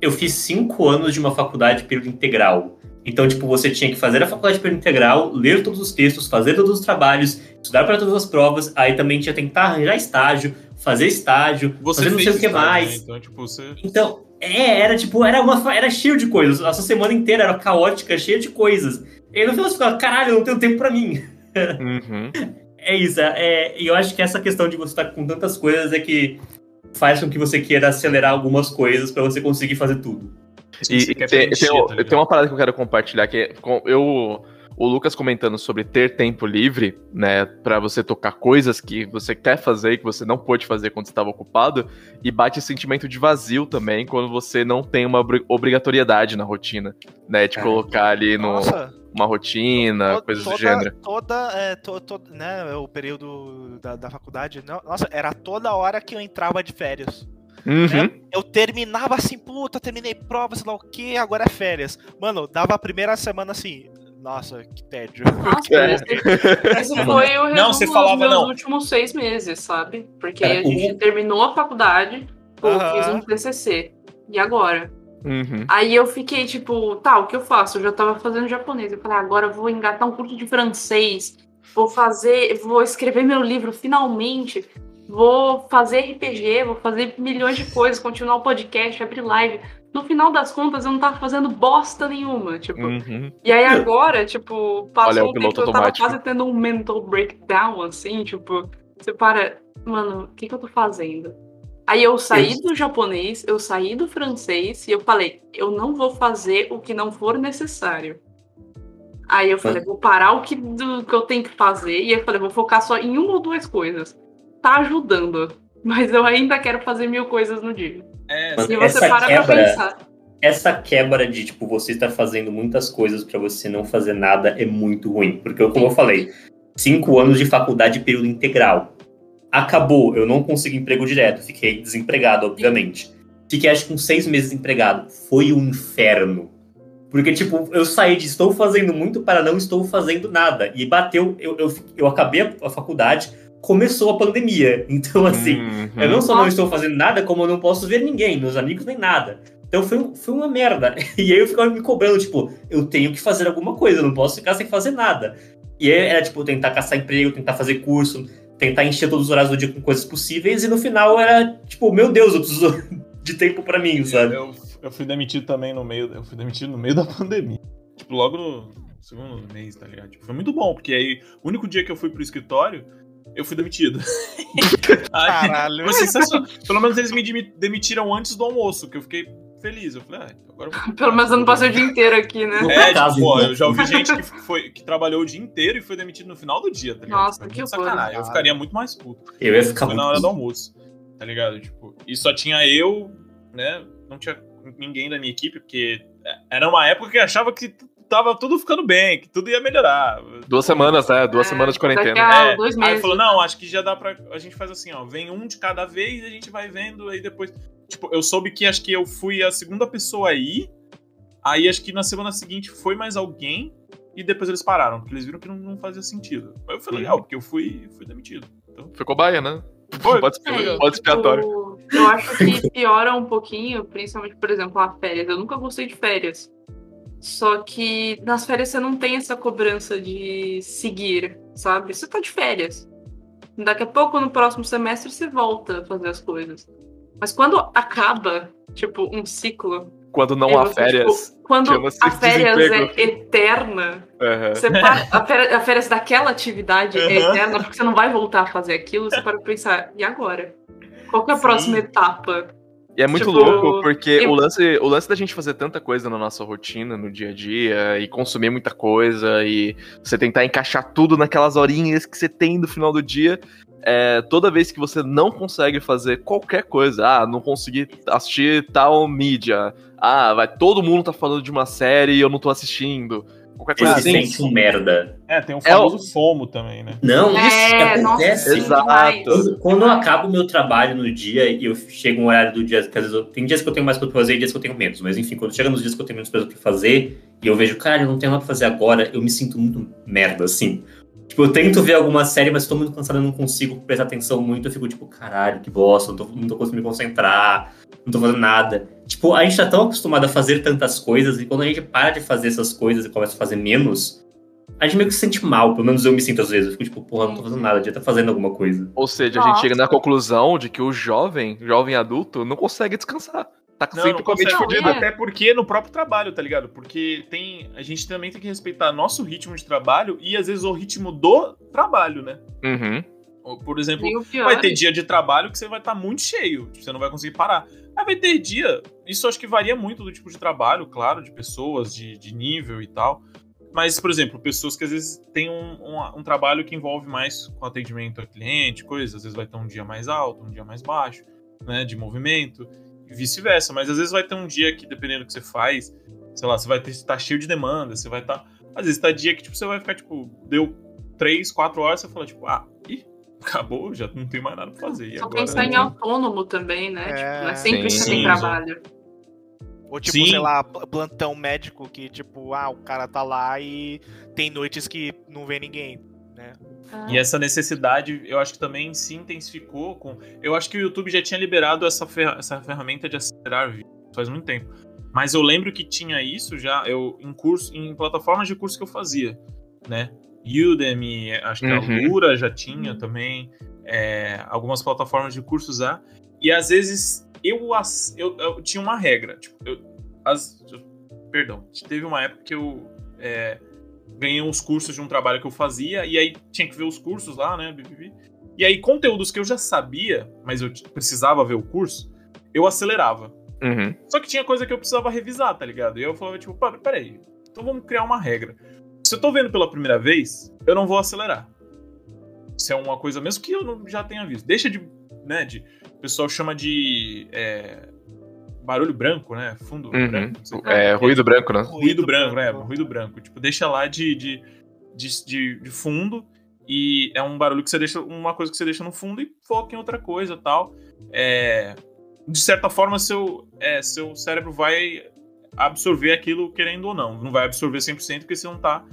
eu fiz cinco anos de uma faculdade período integral. Então, tipo, você tinha que fazer a faculdade período integral, ler todos os textos, fazer todos os trabalhos, estudar para todas as provas, aí também tinha que tentar arranjar estágio, fazer estágio, você fazer não sei o que estágio, mais. Né? Então, tipo, você... então, é, era tipo, era uma era cheio de coisas. Essa semana inteira era caótica, cheia de coisas. E no final você ficava, caralho, eu não tenho tempo pra mim. Uhum. é isso, é, e eu acho que essa questão de você estar com tantas coisas é que faz com que você queira acelerar algumas coisas para você conseguir fazer tudo. E, tem, tem, tá tem, uma parada que eu quero compartilhar que é, eu o Lucas comentando sobre ter tempo livre, né, para você tocar coisas que você quer fazer e que você não pôde fazer quando estava ocupado, e bate esse sentimento de vazio também quando você não tem uma obrigatoriedade na rotina, né, de é. colocar ali no uma rotina, toda, coisas do gênero. Toda, é, to, to, né, o período da, da faculdade, nossa, era toda hora que eu entrava de férias. Uhum. Né? Eu terminava assim, puta, terminei prova, sei lá o que, agora é férias. Mano, dava a primeira semana assim, nossa, que tédio. Nossa, é. esse, esse foi o resumo não, você falava, dos meus não. últimos seis meses, sabe? Porque é, a gente terminou a faculdade, pô, uh -huh. fiz um TCC. E agora? Uhum. Aí eu fiquei tipo, tá, o que eu faço? Eu já tava fazendo japonês. Eu falei, ah, agora eu vou engatar um curso de francês. Vou fazer, vou escrever meu livro finalmente. Vou fazer RPG, vou fazer milhões de coisas, continuar o podcast, abrir live no final das contas eu não tava fazendo bosta nenhuma, tipo. Uhum. E aí agora, tipo, passou Olha, o tempo, eu tava quase tendo um mental breakdown, assim, tipo, você para, mano, o que que eu tô fazendo? Aí eu saí eu... do japonês, eu saí do francês e eu falei, eu não vou fazer o que não for necessário. Aí eu falei, vou parar o que, do, que eu tenho que fazer e eu falei, vou focar só em uma ou duas coisas. Tá ajudando, mas eu ainda quero fazer mil coisas no dia. É, e você para quebra, pra pensar. Essa quebra de, tipo, você estar fazendo muitas coisas para você não fazer nada é muito ruim. Porque, como eu falei, cinco anos de faculdade período integral. Acabou, eu não consegui emprego direto, fiquei desempregado, obviamente. Fiquei, acho que, uns seis meses desempregado. Foi um inferno. Porque, tipo, eu saí de estou fazendo muito para não estou fazendo nada. E bateu, eu, eu, eu acabei a faculdade, começou a pandemia. Então, assim, uhum. eu não só não estou fazendo nada, como eu não posso ver ninguém, meus amigos nem nada. Então foi, foi uma merda. E aí eu ficava me cobrando, tipo, eu tenho que fazer alguma coisa, eu não posso ficar sem fazer nada. E aí era, tipo, tentar caçar emprego, tentar fazer curso, tentar encher todos os horários do dia com coisas possíveis, e no final era, tipo, meu Deus, eu preciso de tempo para mim, sabe? Eu, eu fui demitido também no meio, eu fui demitido no meio da pandemia. Tipo, logo no segundo mês, tá ligado? Tipo, foi muito bom, porque aí, o único dia que eu fui pro escritório, eu fui demitido. Caralho. Foi sensacional. Pelo menos eles me demitiram antes do almoço, que eu fiquei feliz. Eu falei, ah, agora eu Pelo menos eu não passei o dia inteiro aqui, né? É, tipo, pô, eu já ouvi gente que, foi, que trabalhou o dia inteiro e foi demitido no final do dia, tá ligado? Nossa, que sacanagem. Eu ficaria muito mais puto. Eu ia ficar Foi na hora do almoço, tá ligado? Tipo, e só tinha eu, né? Não tinha ninguém da minha equipe, porque era uma época que achava que tava tudo ficando bem, que tudo ia melhorar. Duas semanas, né? Duas é, semanas de quarentena. É, dois meses. Aí ele falou, não, acho que já dá pra. A gente faz assim, ó, vem um de cada vez, a gente vai vendo, aí depois. Tipo, eu soube que acho que eu fui a segunda pessoa aí. Aí acho que na semana seguinte foi mais alguém. E depois eles pararam, porque eles viram que não, não fazia sentido. Mas foi legal, porque eu fui, fui demitido. Então... Ficou baia, né? Foi, pode, é, pode expiatório. Tipo, eu acho que piora um pouquinho, principalmente, por exemplo, a férias. Eu nunca gostei de férias. Só que nas férias você não tem essa cobrança de seguir, sabe? Você tá de férias. Daqui a pouco, no próximo semestre, você volta a fazer as coisas. Mas quando acaba, tipo, um ciclo. Quando não há férias. Tipo, quando a férias é eterna, uhum. você para, a, férias, a férias daquela atividade uhum. é eterna, porque você não vai voltar a fazer aquilo, você para pensar, e agora? Qual que é a Sim. próxima etapa? E é muito tipo, louco, porque eu... o, lance, o lance da gente fazer tanta coisa na nossa rotina, no dia a dia, e consumir muita coisa, e você tentar encaixar tudo naquelas horinhas que você tem no final do dia, é, toda vez que você não consegue fazer qualquer coisa, ah, não consegui assistir tal mídia, ah, vai, todo mundo tá falando de uma série e eu não tô assistindo qualquer coisa assim. Se sente um merda. É, tem um famoso é. FOMO também, né? Não, é, isso que acontece. Exato. Quando, quando eu acabo o meu trabalho no dia e eu chego um horário do dia, que às vezes eu, tem dias que eu tenho mais coisa pra fazer e dias que eu tenho menos. Mas enfim, quando chega nos dias que eu tenho menos coisa pra fazer e eu vejo, cara, eu não tenho nada pra fazer agora, eu me sinto muito merda, assim. Tipo, eu tento ver alguma série, mas tô muito cansado, eu não consigo prestar atenção muito. Eu fico tipo, caralho, que bosta, não tô, não tô conseguindo me concentrar, não tô fazendo nada. Tipo, a gente tá tão acostumado a fazer tantas coisas, e quando a gente para de fazer essas coisas e começa a fazer menos, a gente meio que se sente mal, pelo menos eu me sinto às vezes. Eu fico tipo, porra, não tô fazendo nada, devia estar tá fazendo alguma coisa. Ou seja, a gente chega na conclusão de que o jovem, jovem adulto, não consegue descansar. Tá não, sempre com a mente fodida. Até porque no próprio trabalho, tá ligado? Porque tem. A gente também tem que respeitar nosso ritmo de trabalho e às vezes o ritmo do trabalho, né? Uhum. Por exemplo, vai ter dia de trabalho que você vai estar tá muito cheio, você não vai conseguir parar. Aí vai ter dia, isso acho que varia muito do tipo de trabalho, claro, de pessoas, de, de nível e tal. Mas, por exemplo, pessoas que às vezes têm um, um, um, trabalho que envolve mais com atendimento ao cliente, coisas, às vezes vai ter um dia mais alto, um dia mais baixo, né, de movimento e vice-versa. Mas às vezes vai ter um dia que, dependendo do que você faz, sei lá, você vai estar tá cheio de demanda, você vai estar. Tá, às vezes tá dia que tipo, você vai ficar, tipo, deu três, quatro horas, você fala, tipo, ah, ih, acabou, já não tem mais nada pra fazer. Só agora, pensar em autônomo também, né? É... Tipo, não é sempre sim, que você tem trabalho. Ou tipo, Sim. sei lá, plantão médico que, tipo, ah, o cara tá lá e tem noites que não vê ninguém, né? Ah. E essa necessidade, eu acho que também se intensificou com. Eu acho que o YouTube já tinha liberado essa, fer... essa ferramenta de acelerar vídeo faz muito tempo. Mas eu lembro que tinha isso já eu em curso, em plataformas de curso que eu fazia, né? Udemy, acho que uhum. a Lura já tinha também, é, algumas plataformas de cursos lá. E às vezes eu, eu, eu tinha uma regra, tipo, eu, as, perdão, teve uma época que eu é, ganhei uns cursos de um trabalho que eu fazia, e aí tinha que ver os cursos lá, né? E aí, conteúdos que eu já sabia, mas eu precisava ver o curso, eu acelerava. Uhum. Só que tinha coisa que eu precisava revisar, tá ligado? E eu falava, tipo, peraí, então vamos criar uma regra. Se eu tô vendo pela primeira vez, eu não vou acelerar. Se é uma coisa mesmo que eu não, já tenha visto. Deixa de, né, de... O pessoal chama de... É, barulho branco, né? Fundo uhum. branco. É, ruído branco, né? Ruído branco, né? Ruído branco. Tipo, deixa lá de, de, de, de, fundo e é um barulho que você deixa, uma coisa que você deixa no fundo e foca em outra coisa tal. É, de certa forma, seu, é, seu cérebro vai absorver aquilo querendo ou não. Não vai absorver 100% porque você não tá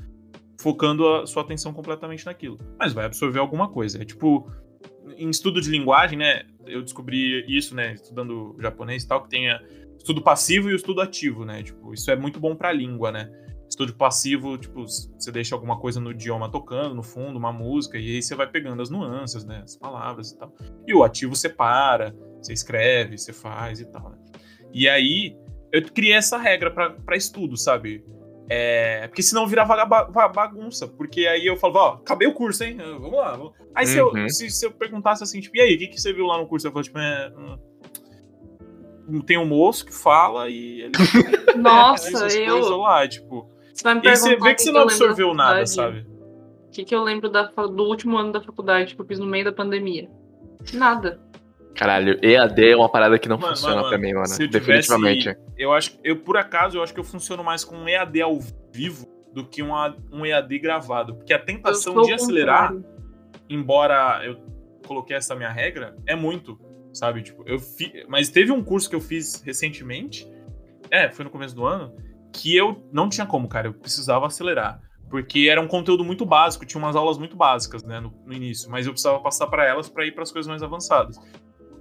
focando a sua atenção completamente naquilo. Mas vai absorver alguma coisa. É tipo, em estudo de linguagem, né? Eu descobri isso, né? Estudando japonês e tal, que tem estudo passivo e estudo ativo, né? Tipo, isso é muito bom pra língua, né? Estudo passivo, tipo, você deixa alguma coisa no idioma tocando, no fundo, uma música, e aí você vai pegando as nuances, né? As palavras e tal. E o ativo você para, você escreve, você faz e tal, né? E aí, eu criei essa regra para estudo, sabe? É, porque senão virava bagunça. Porque aí eu falava, ó, acabei o curso, hein? Vamos lá. Vamos. Aí uhum. se, eu, uhum. se, se, eu perguntasse assim, tipo, e aí, o que, que você viu lá no curso? Eu falava, tipo, é, hum, tem um moço que fala e ele. Nossa, eu. lá, tipo. Você vai me e você vê que, que você não absorveu nada, sabe? O que, que eu lembro da, do último ano da faculdade que eu fiz no meio da pandemia? Nada. Caralho, EAD é uma parada que não mano, funciona mano, pra mim, mano. Definitivamente. Tivesse, eu acho eu, por acaso, eu acho que eu funciono mais com um EAD ao vivo do que um, um EAD gravado. Porque a tentação de acelerar, embora eu coloquei essa minha regra, é muito, sabe? Tipo, eu fi... Mas teve um curso que eu fiz recentemente, é, foi no começo do ano, que eu não tinha como, cara, eu precisava acelerar. Porque era um conteúdo muito básico, tinha umas aulas muito básicas, né, no, no início, mas eu precisava passar para elas para ir para as coisas mais avançadas.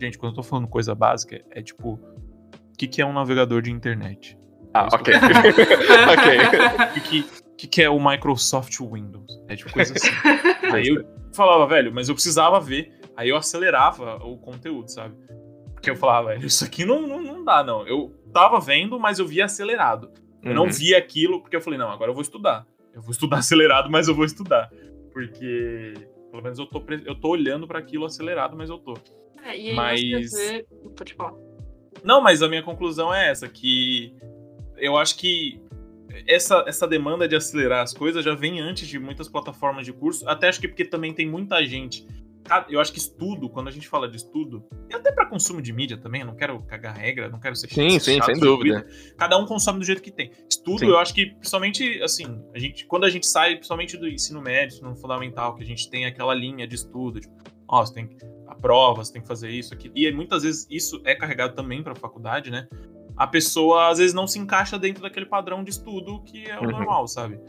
Gente, quando eu tô falando coisa básica, é tipo, o que, que é um navegador de internet? Ah, ok. ok. O que, que, que é o Microsoft Windows? É tipo coisa assim. Aí eu falava, velho, mas eu precisava ver. Aí eu acelerava o conteúdo, sabe? Porque eu falava, velho, isso aqui não, não, não dá, não. Eu tava vendo, mas eu via acelerado. Eu uhum. não via aquilo porque eu falei, não, agora eu vou estudar. Eu vou estudar acelerado, mas eu vou estudar. Porque, pelo menos, eu tô, eu tô olhando para aquilo acelerado, mas eu tô. É, e aí mas... você... Pode falar. Não, mas a minha conclusão é essa, que eu acho que essa, essa demanda de acelerar as coisas já vem antes de muitas plataformas de curso, até acho que porque também tem muita gente eu acho que estudo, quando a gente fala de estudo, e até para consumo de mídia também, eu não quero cagar regra, não quero ser Sim, sim, sem dúvida. Cada um consome do jeito que tem. Estudo, sim. eu acho que, principalmente, assim, a gente, quando a gente sai, principalmente do ensino médio, ensino fundamental, que a gente tem aquela linha de estudo, tipo, ó, você tem a prova, você tem que fazer isso, aqui. E muitas vezes isso é carregado também para a faculdade, né? A pessoa às vezes não se encaixa dentro daquele padrão de estudo que é o uhum. normal, sabe?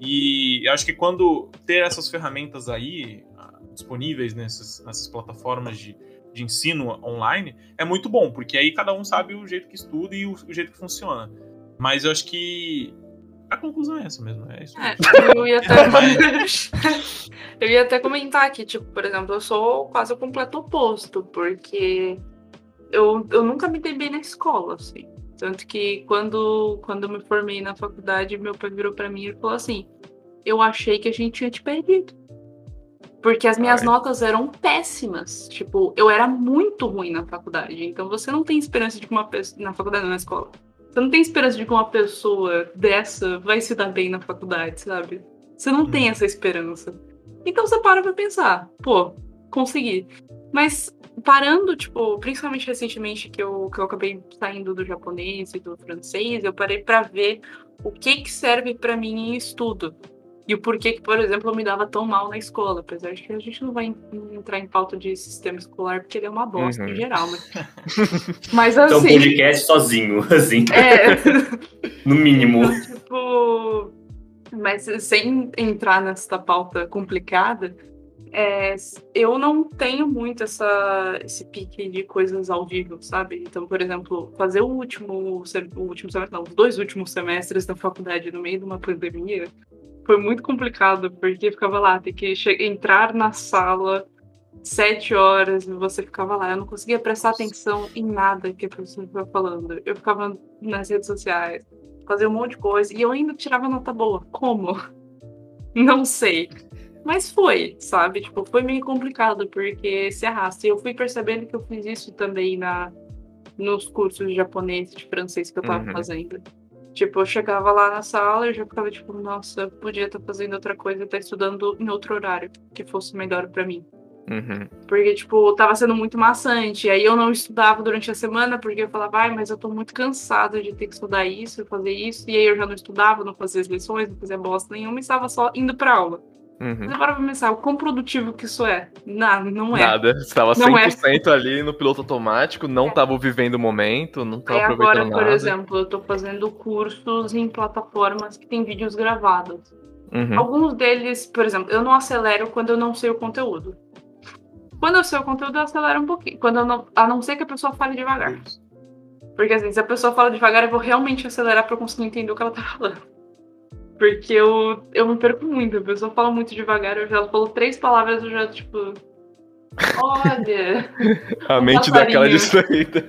E eu acho que quando ter essas ferramentas aí, disponíveis nessas, nessas plataformas de, de ensino online é muito bom, porque aí cada um sabe o jeito que estuda e o, o jeito que funciona. Mas eu acho que a conclusão é essa mesmo, é isso. É, eu, ia até... eu ia até comentar que, tipo, por exemplo, eu sou quase o completo oposto, porque eu, eu nunca me dei bem na escola, assim. Tanto que quando, quando eu me formei na faculdade, meu pai virou para mim e falou assim: Eu achei que a gente tinha te perdido. Porque as minhas Ai. notas eram péssimas. Tipo, eu era muito ruim na faculdade. Então você não tem esperança de que uma pessoa. Na faculdade, na escola. Você não tem esperança de que uma pessoa dessa vai se dar bem na faculdade, sabe? Você não hum. tem essa esperança. Então você para pra pensar, pô, consegui. Mas parando, tipo, principalmente recentemente que eu, que eu acabei saindo do japonês e do francês, eu parei para ver o que que serve para mim em estudo. E o porquê que, por exemplo, eu me dava tão mal na escola, apesar de que a gente não vai entrar em pauta de sistema escolar, porque ele é uma bosta uhum. em geral, mas. mas assim. Então, podcast sozinho, assim. É. no mínimo. Então, tipo. Mas sem entrar nessa pauta complicada, é, eu não tenho muito essa, esse pique de coisas ao vivo, sabe? Então, por exemplo, fazer o último, o último semestre, não, os dois últimos semestres da faculdade no meio de uma pandemia, foi muito complicado, porque ficava lá, tem que entrar na sala sete horas e você ficava lá. Eu não conseguia prestar atenção em nada que a professora estava falando. Eu ficava nas redes sociais, fazia um monte de coisa e eu ainda tirava nota boa. Como? Não sei. Mas foi, sabe? Tipo, foi meio complicado porque se arrasta. E eu fui percebendo que eu fiz isso também na nos cursos de japonês e de francês que eu tava uhum. fazendo. Tipo, eu chegava lá na sala e já ficava tipo, nossa, eu podia estar tá fazendo outra coisa, estar tá estudando em outro horário que fosse melhor para mim. Uhum. Porque, tipo, tava sendo muito maçante. Aí eu não estudava durante a semana porque eu falava, ai, mas eu tô muito cansada de ter que estudar isso, fazer isso. E aí eu já não estudava, não fazia as lições, não fazia bosta nenhuma e estava só indo pra aula. Uhum. Agora pra pensar, o quão produtivo que isso é? Nada, não é. Nada, você tava 100% é. ali no piloto automático, não é. vivendo o momento, não tava Aí aproveitando agora, nada. por exemplo, eu tô fazendo cursos em plataformas que tem vídeos gravados. Uhum. Alguns deles, por exemplo, eu não acelero quando eu não sei o conteúdo. Quando eu sei o conteúdo, eu acelero um pouquinho. Quando eu não, a não ser que a pessoa fale devagar. Porque assim, se a pessoa fala devagar, eu vou realmente acelerar pra eu conseguir entender o que ela tá falando. Porque eu, eu me perco muito, a pessoa fala muito devagar, eu já falo três palavras, eu já, tipo. Olha! a mente daquela distraída.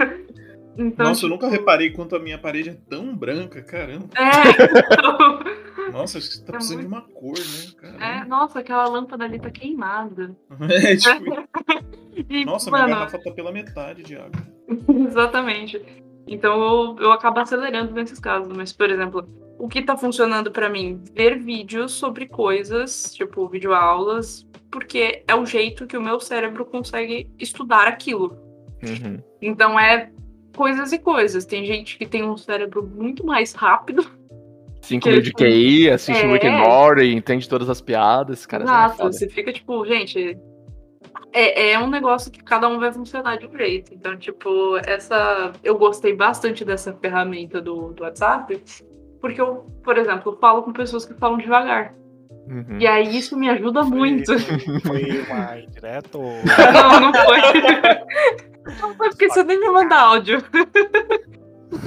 então, Nossa, eu nunca tipo reparei quanto a minha parede é tão branca, caramba. É, então... Nossa, acho que você tá é precisando muito... de uma cor, né? Caramba. É, nossa, aquela lâmpada ali tá queimada. É, tipo. e, nossa, mano... minha garrafa tá pela metade de água. Exatamente. Então eu, eu acabo acelerando nesses casos. Mas, por exemplo, o que tá funcionando para mim? Ver vídeos sobre coisas, tipo videoaulas, porque é o jeito que o meu cérebro consegue estudar aquilo. Uhum. Então é coisas e coisas. Tem gente que tem um cérebro muito mais rápido. 5 mil de QI, assiste é... Rick and Morty, entende todas as piadas, cara. É Exato, você fica tipo, gente, é, é um negócio que cada um vai funcionar de um jeito. Então, tipo, essa. Eu gostei bastante dessa ferramenta do, do WhatsApp, porque eu, por exemplo, falo com pessoas que falam devagar. Uhum. E aí isso me ajuda foi, muito. Foi uma direto? Não, não foi. Não foi porque você nem me manda áudio.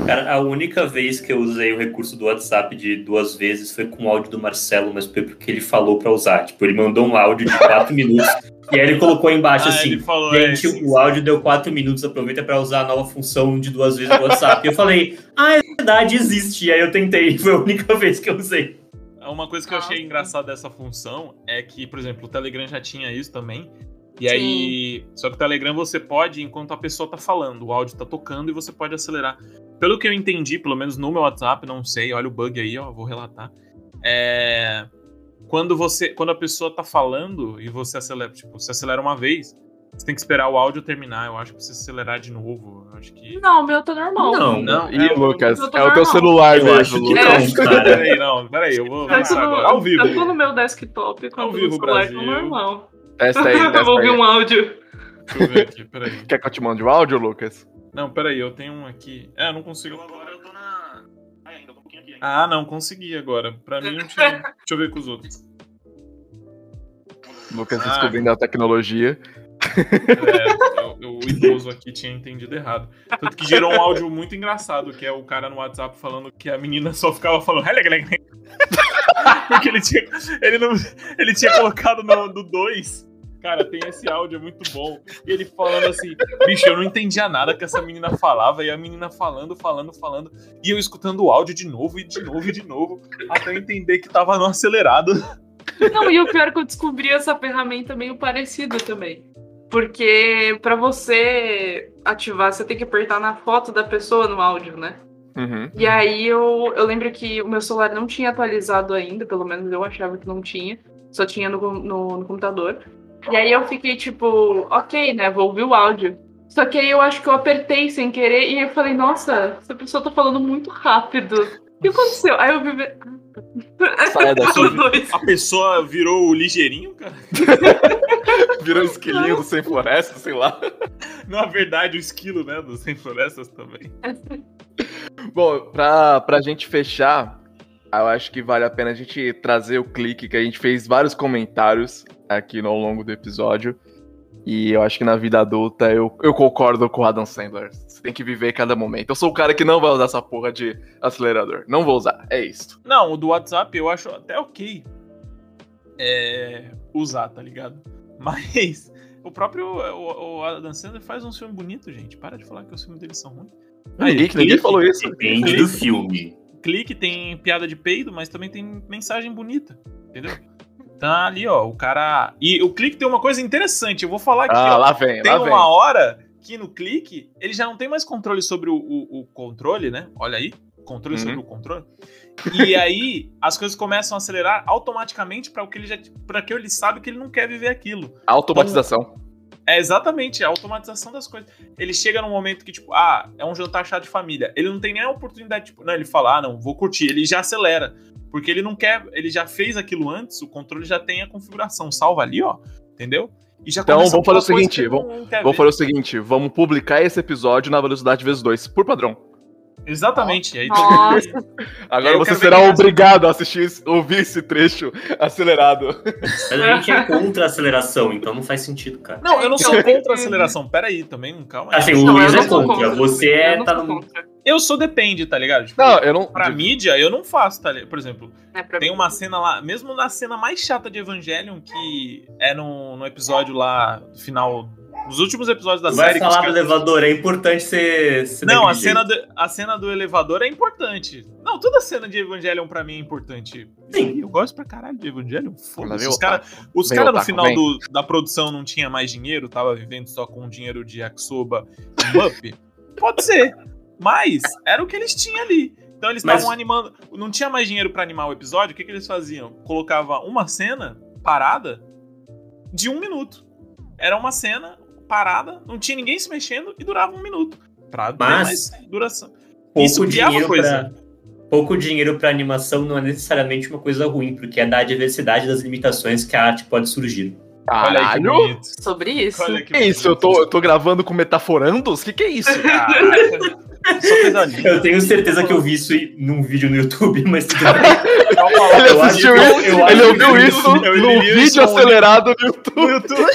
Cara, a única vez que eu usei o recurso do WhatsApp de duas vezes foi com o áudio do Marcelo, mas foi porque ele falou para usar. Tipo, ele mandou um áudio de quatro minutos e aí ele colocou embaixo ah, assim: falou, é, gente, é, o áudio deu quatro minutos, aproveita para usar a nova função de duas vezes do WhatsApp. e eu falei: ah, é verdade, existe. E aí eu tentei, foi a única vez que eu usei. Uma coisa que eu achei engraçada dessa função é que, por exemplo, o Telegram já tinha isso também. E Sim. aí, só que o Telegram você pode, enquanto a pessoa tá falando, o áudio tá tocando e você pode acelerar. Pelo que eu entendi, pelo menos no meu WhatsApp, não sei, olha o bug aí, ó, vou relatar. É quando você, quando a pessoa tá falando e você acelera, tipo, você acelera uma vez, você tem que esperar o áudio terminar. Eu acho que você acelerar de novo. Eu acho que. Não, o meu tá normal. Não, não. E é, Lucas, é o teu celular eu acho que não, cara. Peraí, não, peraí, eu vou. Tá agora, ao vivo. Tá no meu desktop com vivo, celular tá normal. Testa aí, testa eu vou ouvir um áudio. Deixa eu ver aqui, peraí. Quer que eu te mande o áudio, Lucas? Não, peraí, eu tenho um aqui. É, eu não consigo. Ah, não, consegui agora. Pra mim não tinha. Deixa eu ver com os outros. Lucas ah, descobrindo a tecnologia. É, o, o idoso aqui tinha entendido errado. Tanto que gerou um áudio muito engraçado, que é o cara no WhatsApp falando que a menina só ficava falando. Porque ele tinha, ele não, ele tinha colocado no 2. Cara, tem esse áudio, é muito bom. E ele falando assim, bicho, eu não entendia nada que essa menina falava, e a menina falando, falando, falando, e eu escutando o áudio de novo, e de novo, e de novo, até eu entender que tava no acelerado. Não, e o pior é que eu descobri essa ferramenta meio parecida também. Porque para você ativar, você tem que apertar na foto da pessoa no áudio, né? Uhum. E aí eu, eu lembro que o meu celular não tinha atualizado ainda, pelo menos eu achava que não tinha, só tinha no, no, no computador. E aí eu fiquei tipo, ok, né? Vou ouvir o áudio. Só que aí eu acho que eu apertei sem querer e eu falei, nossa, essa pessoa tá falando muito rápido. O que aconteceu? Aí eu vi. Saia daqui. A pessoa virou o ligeirinho, cara? virou o esquilinho do Sem Floresta, sei lá. Na verdade, o esquilo, né? Do Sem Florestas também. Bom, pra, pra gente fechar, eu acho que vale a pena a gente trazer o clique, que a gente fez vários comentários aqui ao longo do episódio. E eu acho que na vida adulta eu, eu concordo com o Adam Sandler. Você tem que viver cada momento. Eu sou o cara que não vai usar essa porra de acelerador. Não vou usar. É isso. Não, o do WhatsApp eu acho até ok é, usar, tá ligado? Mas o próprio o, o Adam Sandler faz um filme bonito, gente. Para de falar que os filmes dele são ruins. Aí, ninguém, ninguém falou isso. Depende do filme. Clique tem piada de peido, mas também tem mensagem bonita. Entendeu? Tá ali, ó, o cara. E o clique tem uma coisa interessante, eu vou falar aqui. Ah, ó, lá vem, tem lá uma vem. hora que no clique ele já não tem mais controle sobre o, o, o controle, né? Olha aí, controle uhum. sobre o controle. E aí as coisas começam a acelerar automaticamente para o que ele já, para que ele sabe que ele não quer viver aquilo. Automatização. Então, é exatamente a automatização das coisas. Ele chega num momento que tipo, ah, é um jantar chá de família. Ele não tem nem a oportunidade, tipo, não, ele fala, ah, não, vou curtir. Ele já acelera. Porque ele não quer, ele já fez aquilo antes, o controle já tem a configuração, salva ali, ó, entendeu? então vamos fazer o seguinte, vamos, vamos fazer o seguinte, vamos publicar esse episódio na velocidade vezes 2, por padrão. Exatamente. Aí, Agora você será obrigado a assistir, ouvir esse trecho acelerado. Mas a gente é contra a aceleração, então não faz sentido, cara. Não, eu não sou contra a aceleração. Pera aí, também, calma aí. Assim, o Luiz é contra. contra. Você é. Tá no... Eu sou depende, tá ligado? Tipo, não, eu não. Pra mídia, eu não faço, tá ligado? Por exemplo, é tem uma cena lá, mesmo na cena mais chata de Evangelion, que é no, no episódio lá, final nos últimos episódios da Vai série. Vai falar do elevador, é importante ser. ser não, a cena, do, a cena do elevador é importante. Não, toda cena de Evangelion pra mim é importante. Sim. Eu gosto pra caralho de Evangelion. Foda-se. Os caras cara no final do, da produção não tinha mais dinheiro, tava vivendo só com dinheiro de Aksoba e Mup. Pode ser. Mas era o que eles tinham ali. Então eles estavam Mas... animando. Não tinha mais dinheiro para animar o episódio. O que, que eles faziam? Colocava uma cena parada de um minuto. Era uma cena parada, não tinha ninguém se mexendo e durava um minuto. Pra Mas, duração. Pouco Isso dinheiro coisa. Pra, pouco dinheiro para animação não é necessariamente uma coisa ruim, porque é da diversidade das limitações que a arte pode surgir. Caralho! Sobre isso. Olha que, que é isso? Eu tô, eu tô gravando com metaforandos? O que, que é isso? eu tenho certeza que eu vi isso num vídeo no YouTube, mas tudo bem. ele assistiu isso, ele ouviu isso num vídeo acelerado no YouTube.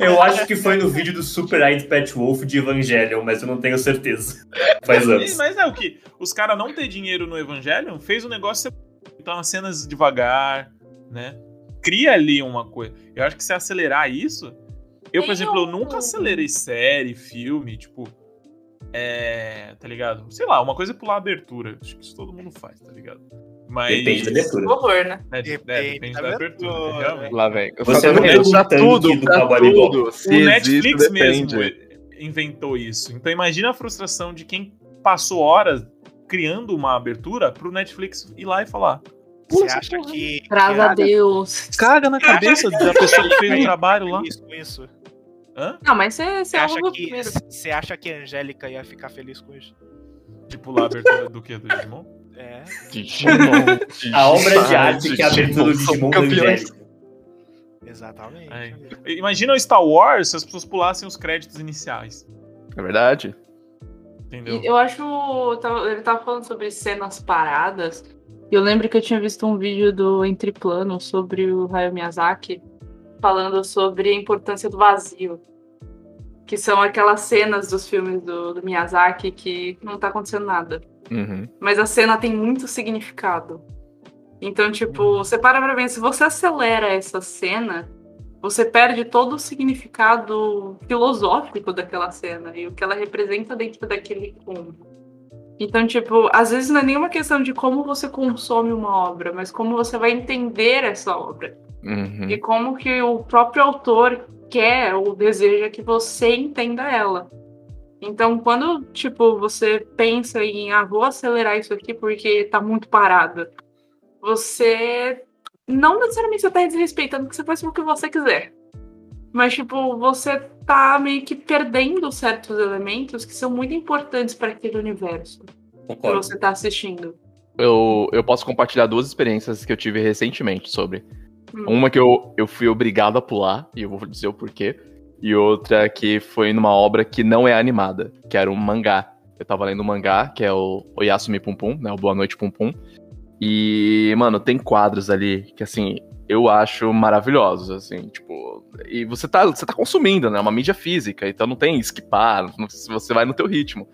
Eu acho que foi no vídeo do Super Eyed Pet Wolf de Evangelion, mas eu não tenho certeza. Faz anos. Mas é o que? Os caras não ter dinheiro no Evangelion fez o negócio ser. Então as cenas devagar, né? Cria ali uma coisa. Eu acho que se acelerar isso. Eu, por exemplo, eu nunca acelerei série, filme, tipo é. Tá ligado? Sei lá, uma coisa é pular a abertura. Acho que isso todo mundo faz, tá ligado? Mas... Depende da abertura. Horror, né? É, depende, é, depende da, da abertura, abertura realmente. Lá vem. Você não pergunta tudo, pra tudo. O Netflix mesmo inventou isso. Então imagina a frustração de quem passou horas criando uma abertura pro Netflix ir lá e falar. Você acha que. Graças a Deus. Caga na cabeça da pessoa que fez o trabalho lá. Isso, isso. Hã? Não, mas você acha que Você acha que a Angélica ia ficar feliz com isso? De pular a abertura do que? Do Digimon? É. Digimon. a obra de arte que é a abertura do Digimon da Angélica. Exatamente. Imagina o Star Wars se as pessoas pulassem os créditos iniciais. É verdade. Entendeu? Eu acho. Ele tava falando sobre cenas paradas. Eu lembro que eu tinha visto um vídeo do Entre Planos sobre o Hayao Miyazaki falando sobre a importância do vazio. Que são aquelas cenas dos filmes do, do Miyazaki que não tá acontecendo nada. Uhum. Mas a cena tem muito significado. Então, tipo, uhum. você para pra ver, se você acelera essa cena, você perde todo o significado filosófico daquela cena e o que ela representa dentro daquele conto. Então, tipo, às vezes não é nenhuma questão de como você consome uma obra, mas como você vai entender essa obra. Uhum. E como que o próprio autor quer ou deseja que você entenda ela. Então, quando, tipo, você pensa em, ah, vou acelerar isso aqui porque tá muito parado, você não necessariamente você tá desrespeitando que você faz o que você quiser. Mas, tipo, você tá meio que perdendo certos elementos que são muito importantes para aquele universo Concordo. que você tá assistindo. Eu, eu posso compartilhar duas experiências que eu tive recentemente sobre. Hum. Uma que eu, eu fui obrigado a pular, e eu vou dizer o porquê. E outra que foi numa obra que não é animada, que era um mangá. Eu tava lendo um mangá, que é o Oyasumi Pum Pum, né? O Boa Noite Pum Pum. E, mano, tem quadros ali que, assim, eu acho maravilhosos, assim, tipo... E você tá, você tá consumindo, né? É uma mídia física, então não tem esquipar, você vai no teu ritmo.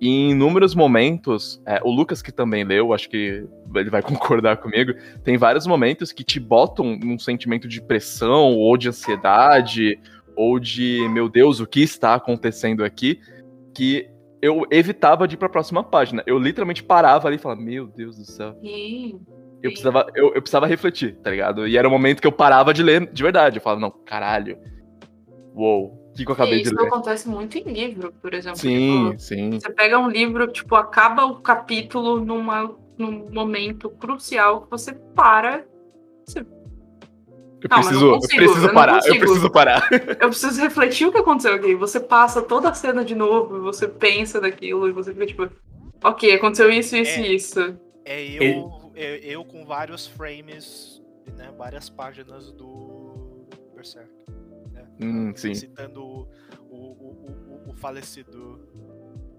E em inúmeros momentos, é, o Lucas que também leu, acho que ele vai concordar comigo, tem vários momentos que te botam num sentimento de pressão, ou de ansiedade, ou de, meu Deus, o que está acontecendo aqui, que eu evitava de ir pra próxima página. Eu literalmente parava ali e falava, meu Deus do céu. Sim. Eu precisava, eu, eu precisava refletir, tá ligado? E era o momento que eu parava de ler de verdade. Eu falava, não, caralho. Uou, que, que eu acabei de ler. Isso acontece muito em livro, por exemplo. Sim, tipo, sim. Você pega um livro, tipo, acaba o capítulo numa, num momento crucial que você para. Você... Eu, não, preciso, eu, consigo, eu preciso parar, eu, eu preciso parar. Eu preciso refletir o que aconteceu aqui. Você passa toda a cena de novo, você pensa daquilo e você fica tipo, ok, aconteceu isso, isso e isso. É eu, eu, eu com vários frames, né, várias páginas do Berserk. Hum, sim. Citando o, o, o, o falecido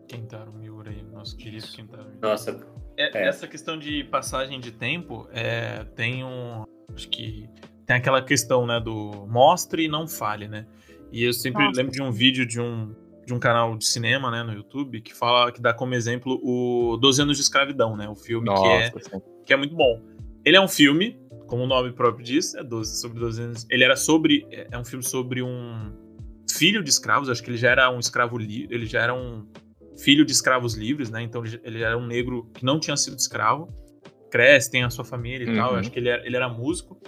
Kentaro Miura aí, nosso querido Kentaro Miura. Nossa. É, é. Essa questão de passagem de tempo é, tem um. Acho que tem aquela questão, né, do mostre e não fale, né? E eu sempre Nossa. lembro de um vídeo de um, de um canal de cinema, né, no YouTube, que fala, que dá como exemplo o 12 anos de escravidão, né? O filme Nossa, que, é, que é muito bom. Ele é um filme como o nome próprio diz, é 12, sobre 12 anos. Ele era sobre. É um filme sobre um filho de escravos, acho que ele já era um escravo livre, ele já era um filho de escravos livres, né? Então ele era um negro que não tinha sido escravo, cresce, tem a sua família e uhum. tal. Acho que ele era, ele era músico.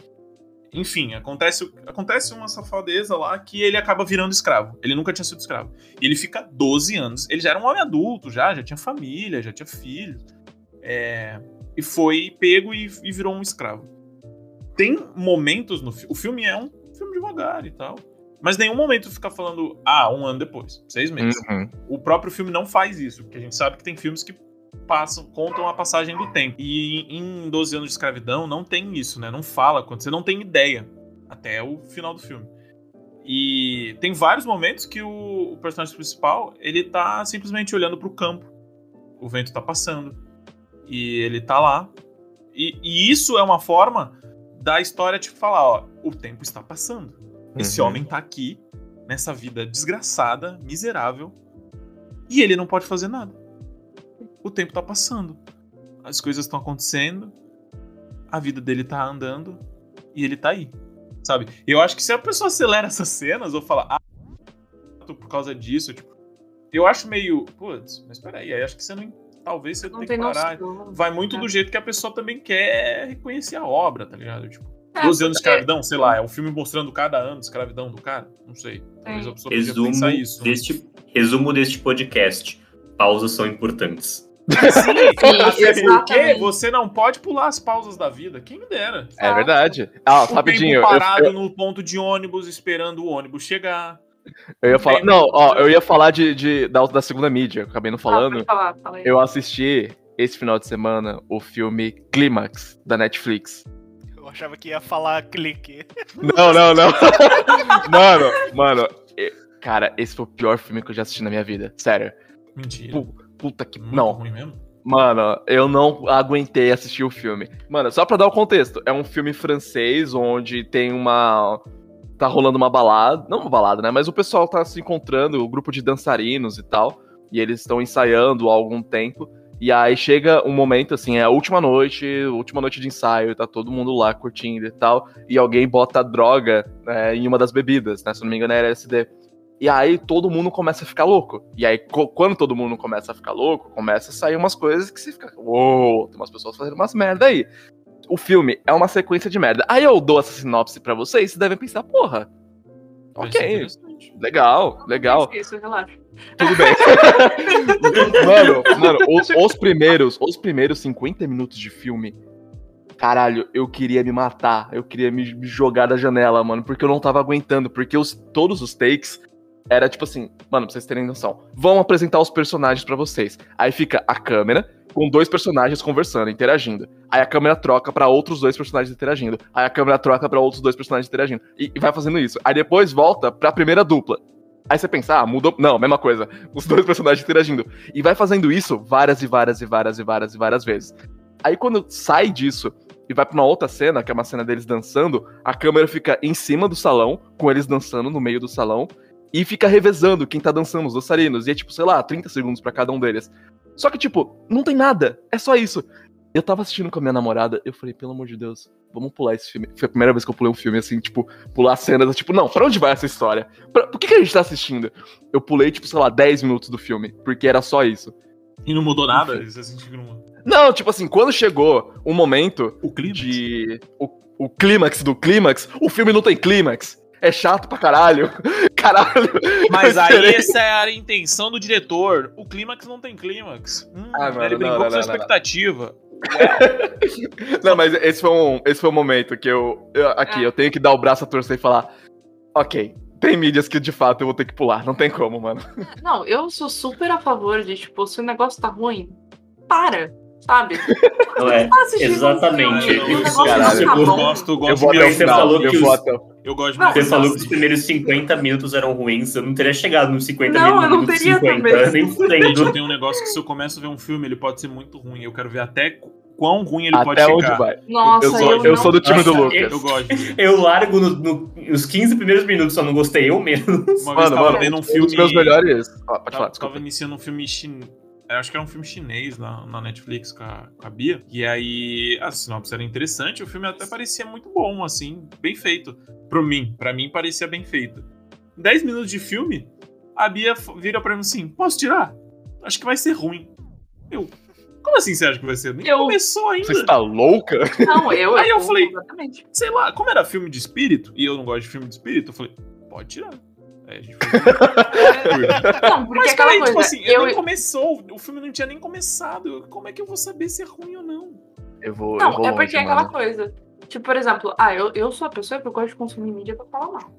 enfim, acontece, acontece uma safadeza lá que ele acaba virando escravo. Ele nunca tinha sido escravo. E ele fica 12 anos. Ele já era um homem adulto, já, já tinha família, já tinha filhos. É, e foi pego e, e, virou um escravo. Tem momentos no filme. O filme é um filme devagar e tal. Mas nenhum momento fica falando, ah, um ano depois, seis meses. Uhum. O próprio filme não faz isso, porque a gente sabe que tem filmes que passam, contam a passagem do tempo. E em 12 anos de escravidão não tem isso, né? Não fala quando você não tem ideia até o final do filme. E tem vários momentos que o, o personagem principal, ele tá simplesmente olhando para o campo. O vento tá passando. E ele tá lá. E, e, isso é uma forma da história, tipo, falar, ó, o tempo está passando. Esse uhum. homem tá aqui, nessa vida desgraçada, miserável, e ele não pode fazer nada o tempo tá passando. As coisas estão acontecendo, a vida dele tá andando e ele tá aí. Sabe? Eu acho que se a pessoa acelera essas cenas ou fala, ah, por causa disso, tipo, eu acho meio, putz, mas peraí, aí acho que você não. Talvez você não tenha que parar. Noção, Vai muito né? do jeito que a pessoa também quer reconhecer a obra, tá ligado? Tipo, é, 12 anos de escravidão, sei lá, é um filme mostrando cada ano de escravidão do cara? Não sei. Talvez a pessoa resumo pensar isso. Né? Deste, né? Resumo deste podcast. Pausas são importantes. Sim, até porque você não pode pular as pausas da vida. Quem me dera. É verdade. Ah, o rapidinho. parado eu, eu... no ponto de ônibus, esperando o ônibus chegar. Eu ia falar. Não, ó, eu ia falar de, de da, da segunda mídia, acabei não ah, falando. Ah, falar, fala eu assisti esse final de semana o filme Clímax, da Netflix. Eu achava que ia falar clique. Não, não, não. mano, mano, cara, esse foi o pior filme que eu já assisti na minha vida. Sério. Mentira. Puta que. Muito não. Ruim mesmo? Mano, eu não aguentei assistir o filme. Mano, só pra dar o contexto, é um filme francês onde tem uma. Tá rolando uma balada. Não uma balada, né? Mas o pessoal tá se encontrando, o grupo de dançarinos e tal. E eles estão ensaiando há algum tempo. E aí chega um momento, assim, é a última noite, última noite de ensaio, tá todo mundo lá curtindo e tal. E alguém bota droga é, em uma das bebidas, né? Se não me engano, é LSD. E aí todo mundo começa a ficar louco. E aí, quando todo mundo começa a ficar louco, começa a sair umas coisas que você fica. Uou, tem umas pessoas fazendo umas merda aí. O filme é uma sequência de merda. Aí eu dou essa sinopse para vocês, vocês devem pensar, porra. Ok. Legal, legal. Isso, relaxa. Tudo bem. mano, mano os, os, primeiros, os primeiros 50 minutos de filme, caralho, eu queria me matar. Eu queria me, me jogar da janela, mano, porque eu não tava aguentando. Porque os, todos os takes era tipo assim, mano, pra vocês terem noção. Vão apresentar os personagens para vocês. Aí fica a câmera com dois personagens conversando, interagindo. Aí a câmera troca para outros dois personagens interagindo. Aí a câmera troca para outros dois personagens interagindo. E, e, vai fazendo isso. Aí depois volta pra primeira dupla. Aí você pensa, ah, mudou. Não, mesma coisa. Os dois personagens interagindo. E vai fazendo isso várias e várias e várias e várias e várias vezes. Aí quando sai disso e vai pra uma outra cena, que é uma cena deles dançando, a câmera fica em cima do salão, com eles dançando no meio do salão, e fica revezando quem tá dançando, os dançarinos. E é tipo, sei lá, 30 segundos para cada um deles. Só que, tipo, não tem nada. É só isso. Eu tava assistindo com a minha namorada, eu falei, pelo amor de Deus, vamos pular esse filme. Foi a primeira vez que eu pulei um filme assim, tipo, pular cenas, tipo, não, pra onde vai essa história? Pra, por que, que a gente tá assistindo? Eu pulei, tipo, sei lá, 10 minutos do filme, porque era só isso. E não mudou nada? Você sentiu que não... não, tipo assim, quando chegou o momento o clímax? de. O, o clímax do clímax, o filme não tem clímax é chato pra caralho. Caralho. Mas aí essa é a intenção do diretor. O clímax não tem clímax. Hum, ah, mano, ele brincou não, não, com sua expectativa. não, mas esse foi, um, esse foi um momento que eu. eu aqui, é. eu tenho que dar o braço a torcer e falar. Ok, tem mídias que de fato eu vou ter que pular, não tem como, mano. Não, eu sou super a favor de, tipo, se o negócio tá ruim, para sabe? Não é, exatamente. Eu, Caralho, eu gosto, gosto eu vou até o final, eu, vou até eu gosto de Você falou que os primeiros 50 minutos eram ruins, eu não teria chegado nos 50 não, minutos. Não, eu não teria 50, também. Nem Tem um negócio que se eu começo a ver um filme, ele pode ser muito ruim. Eu quero ver até quão ruim ele até pode chegar. Onde vai. Nossa, eu, sou, eu, eu sou do time do Lucas. Eu, eu gosto. Eu largo no, no, nos 15 primeiros minutos, só não gostei eu mesmo. Uma vez mano, tava mano, vendo um filme. Um dos meus melhores. Ah, pode tava, falar, tava iniciando um filme chinês acho que era um filme chinês na, na Netflix com a, com a, Bia. E aí a sinopse era interessante, o filme até parecia muito bom, assim, bem feito. Pra mim, para mim parecia bem feito. 10 minutos de filme, a Bia vira pra mim assim: posso tirar? Acho que vai ser ruim. Eu. Como assim você acha que vai ser? Nem eu... começou ainda. Você está louca? Não, eu. Aí eu, eu falei, exatamente. sei lá, como era filme de espírito, e eu não gosto de filme de espírito, eu falei, pode tirar. Aí a gente foi. não, porque Mas peraí, tipo assim, eu... nem começou, o filme não tinha nem começado. Como é que eu vou saber se é ruim ou não? Eu vou. Não, eu vou é porque é aquela coisa. Tipo, por exemplo, ah, eu, eu sou a pessoa que eu gosto de consumir mídia pra falar mal.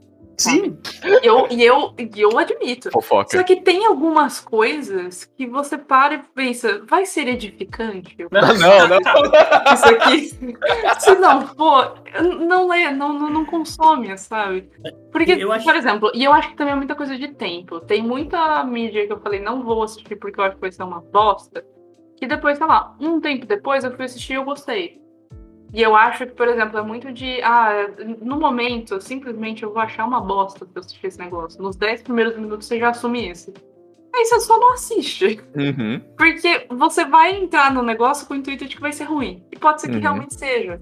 Sim. E eu, e, eu, e eu admito. Fofoca. Só que tem algumas coisas que você para e pensa, vai ser edificante? Não, não, não. Isso aqui. Se não for, não lê, não, não, não consome, sabe? Porque, acho... por exemplo, e eu acho que também é muita coisa de tempo. Tem muita mídia que eu falei, não vou assistir porque eu acho que vai ser uma bosta. Que depois, sei lá, um tempo depois eu fui assistir e eu gostei. E eu acho que, por exemplo, é muito de. Ah, no momento, simplesmente eu vou achar uma bosta se eu assistir esse negócio. Nos 10 primeiros minutos você já assume isso. Aí você só não assiste. Uhum. Porque você vai entrar no negócio com o intuito de que vai ser ruim. E pode ser que uhum. realmente seja.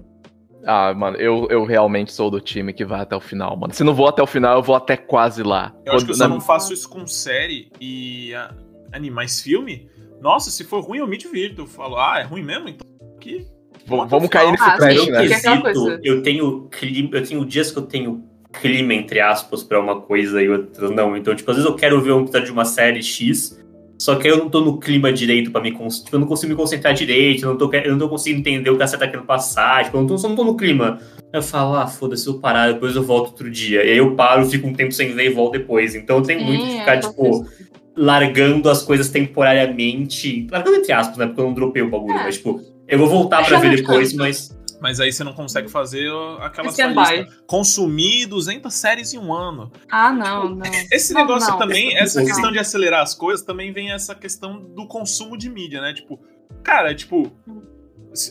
Ah, mano, eu, eu realmente sou do time que vai até o final, mano. Se não vou até o final, eu vou até quase lá. Eu Quando, acho que eu só não faço isso com série e uh, animais filme. Nossa, se for ruim, eu me divirto. Eu falo, ah, é ruim mesmo? Então aqui Vamos cair nesse ah, trash, né? Quesito, eu tenho clima, eu tenho dias que eu tenho clima, entre aspas, pra uma coisa e outra não. Então, tipo, às vezes eu quero ver um episódio de uma série X, só que eu não tô no clima direito para me tipo, eu não consigo me concentrar direito, eu não tô, eu não tô conseguindo entender o que a série tá querendo passar, tipo, eu não tô, só não tô no clima. Aí eu falo, ah, foda-se, eu vou parar, depois eu volto outro dia. E aí eu paro, fico um tempo sem ver e volto depois. Então eu tenho Sim, muito de ficar, tipo, largando as coisas temporariamente. Largando entre aspas, né? Porque eu não dropei o bagulho, é. mas, tipo, eu vou voltar para ver depois, mas. Mas aí você não consegue fazer aquela sua lista. Consumir 200 séries em um ano. Ah, não, não. Esse não, negócio não. também, essa questão de acelerar as coisas, também vem essa questão do consumo de mídia, né? Tipo, cara, tipo,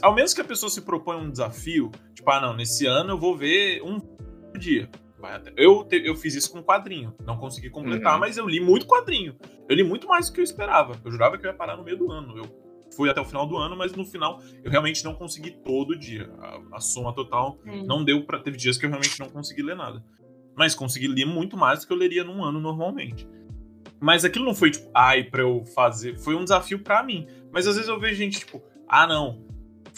ao menos que a pessoa se propõe um desafio, tipo, ah, não, nesse ano eu vou ver um dia. Eu, eu fiz isso com quadrinho. Não consegui completar, uhum. mas eu li muito quadrinho. Eu li muito mais do que eu esperava. Eu jurava que eu ia parar no meio do ano. Eu fui até o final do ano, mas no final eu realmente não consegui todo dia. A, a soma total hum. não deu para Teve dias que eu realmente não consegui ler nada. Mas consegui ler muito mais do que eu leria num ano normalmente. Mas aquilo não foi tipo, ai, pra eu fazer. Foi um desafio para mim. Mas às vezes eu vejo gente, tipo, ah, não.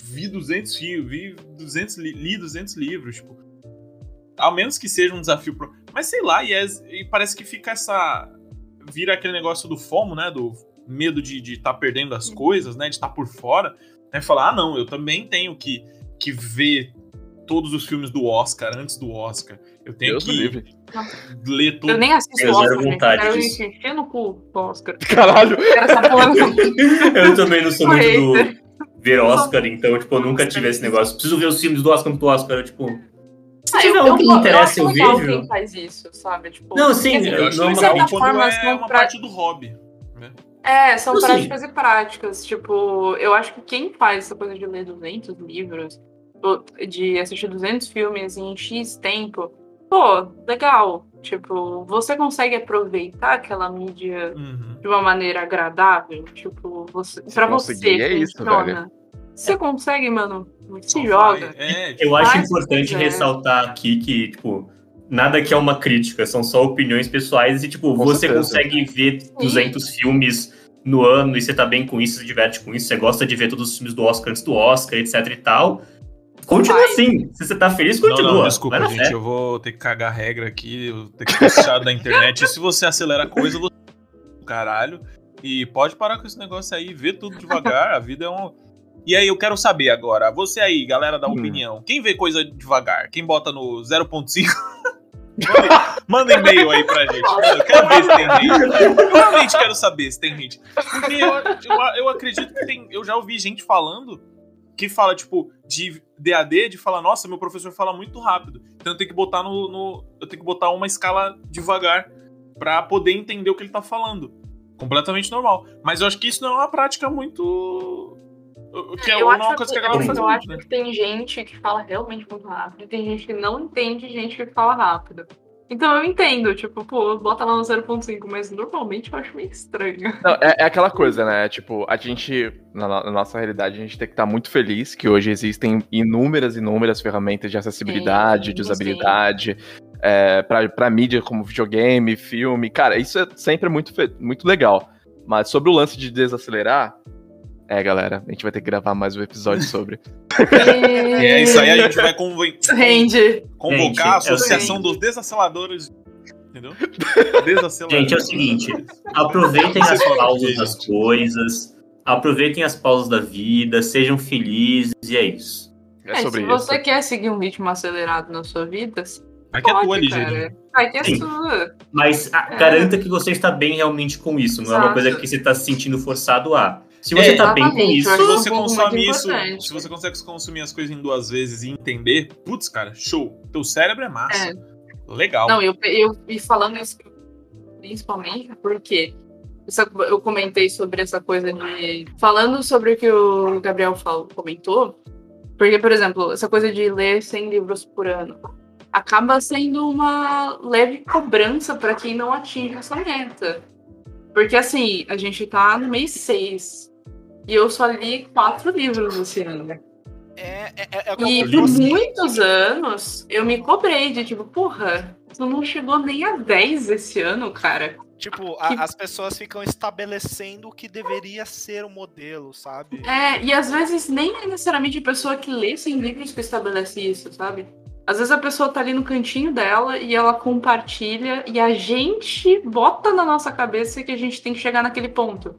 Vi 200 livros, vi 200, li 200 livros, tipo. Ao menos que seja um desafio pro. Mas sei lá, e, é, e parece que fica essa. Vira aquele negócio do FOMO, né? Do medo de estar tá perdendo as coisas, né? De estar tá por fora, né? Falar, ah, não, eu também tenho que, que ver todos os filmes do Oscar antes do Oscar. Eu tenho Deus que ler tudo. Eu nem assisto o Oscar, vontade eu quero encher no cu do Oscar. Caralho! eu também não sou muito do ver Oscar, então, tipo, eu nunca tive esse negócio. Preciso ver os filmes do Oscar do Oscar, eu, tipo... Se ah, tiver eu, um que me interessa, eu, eu, eu vejo. Quem faz isso, sabe? Tipo, não, sim, eu acho legal quando é uma parte do hobby. É, são assim. práticas e práticas. Tipo, eu acho que quem faz essa coisa de ler 200 livros, de assistir 200 filmes em X tempo, pô, legal. Tipo, você consegue aproveitar aquela mídia uhum. de uma maneira agradável? Tipo, você, pra você, é isso, funciona. Você consegue, mano, se joga. É, eu acho importante ressaltar aqui que, tipo, nada que é uma crítica, são só opiniões pessoais e, tipo, com você certeza. consegue ver 200 Sim. filmes no ano e você tá bem com isso, se diverte com isso, você gosta de ver todos os filmes do Oscar antes do Oscar, etc e tal. Continua Vai. assim. Se você tá feliz, continua. Não, não, desculpa, gente. Fé. Eu vou ter que cagar a regra aqui, eu vou ter que puxar da internet. E se você acelera a coisa, você. Caralho. E pode parar com esse negócio aí, ver tudo devagar. A vida é um. E aí, eu quero saber agora, você aí, galera da hum. opinião, quem vê coisa devagar? Quem bota no 0.5? Manda e-mail aí pra gente. Eu quero ver se tem gente. Eu realmente quero saber se tem gente. Porque eu, eu, eu, acredito que tem. Eu já ouvi gente falando que fala, tipo, de DAD, de falar, nossa, meu professor fala muito rápido. Então eu tenho que botar no. no eu tenho que botar uma escala devagar para poder entender o que ele tá falando. Completamente normal. Mas eu acho que isso não é uma prática muito que é eu uma acho coisa que, que a galera faz Eu acho né? que tem gente que fala realmente muito rápido e tem gente que não entende gente que fala rápido. Então eu entendo, tipo, pô, bota lá no 0.5, mas normalmente eu acho meio estranho. Não, é, é, aquela coisa, né? Tipo, a gente, na, na, nossa realidade, a gente tem que estar tá muito feliz que hoje existem inúmeras, inúmeras ferramentas de acessibilidade, sim, de usabilidade, é, pra, pra mídia como videogame, filme. Cara, isso é sempre muito, muito legal. Mas sobre o lance de desacelerar, É, galera, a gente vai ter que gravar mais um episódio sobre. E é isso aí, a gente vai. Rende. convocar a Associação dos Desaceleradores. Entendeu? Gente, é o seguinte: aproveitem as pausas das coisas, aproveitem as pausas da vida, sejam felizes e é isso. É, é se isso. você quer seguir um ritmo acelerado na sua vida, Vai que é tua, que é sua. Mas é. garanta que você está bem realmente com isso. Não Exato. é uma coisa que você está se sentindo forçado a. Se você está é, bem com isso. Se você consome isso. Se você consegue consumir as coisas em duas vezes e entender, putz, cara, show. Teu cérebro é massa. É. Legal. Não, eu, eu e falando isso principalmente porque eu comentei sobre essa coisa de. Falando sobre o que o Gabriel falou, comentou, porque, por exemplo, essa coisa de ler 100 livros por ano acaba sendo uma leve cobrança para quem não atinge essa meta. Porque, assim, a gente tá no mês 6 e eu só li quatro livros esse ano. É, é, é, é e por muitos anos eu me cobrei de tipo, porra, tu não chegou nem a 10 esse ano, cara. Tipo, a, as pessoas ficam estabelecendo o que deveria ser o modelo, sabe? É, e às vezes nem é necessariamente a pessoa que lê sem livros que estabelece isso, sabe? Às vezes a pessoa tá ali no cantinho dela e ela compartilha e a gente bota na nossa cabeça que a gente tem que chegar naquele ponto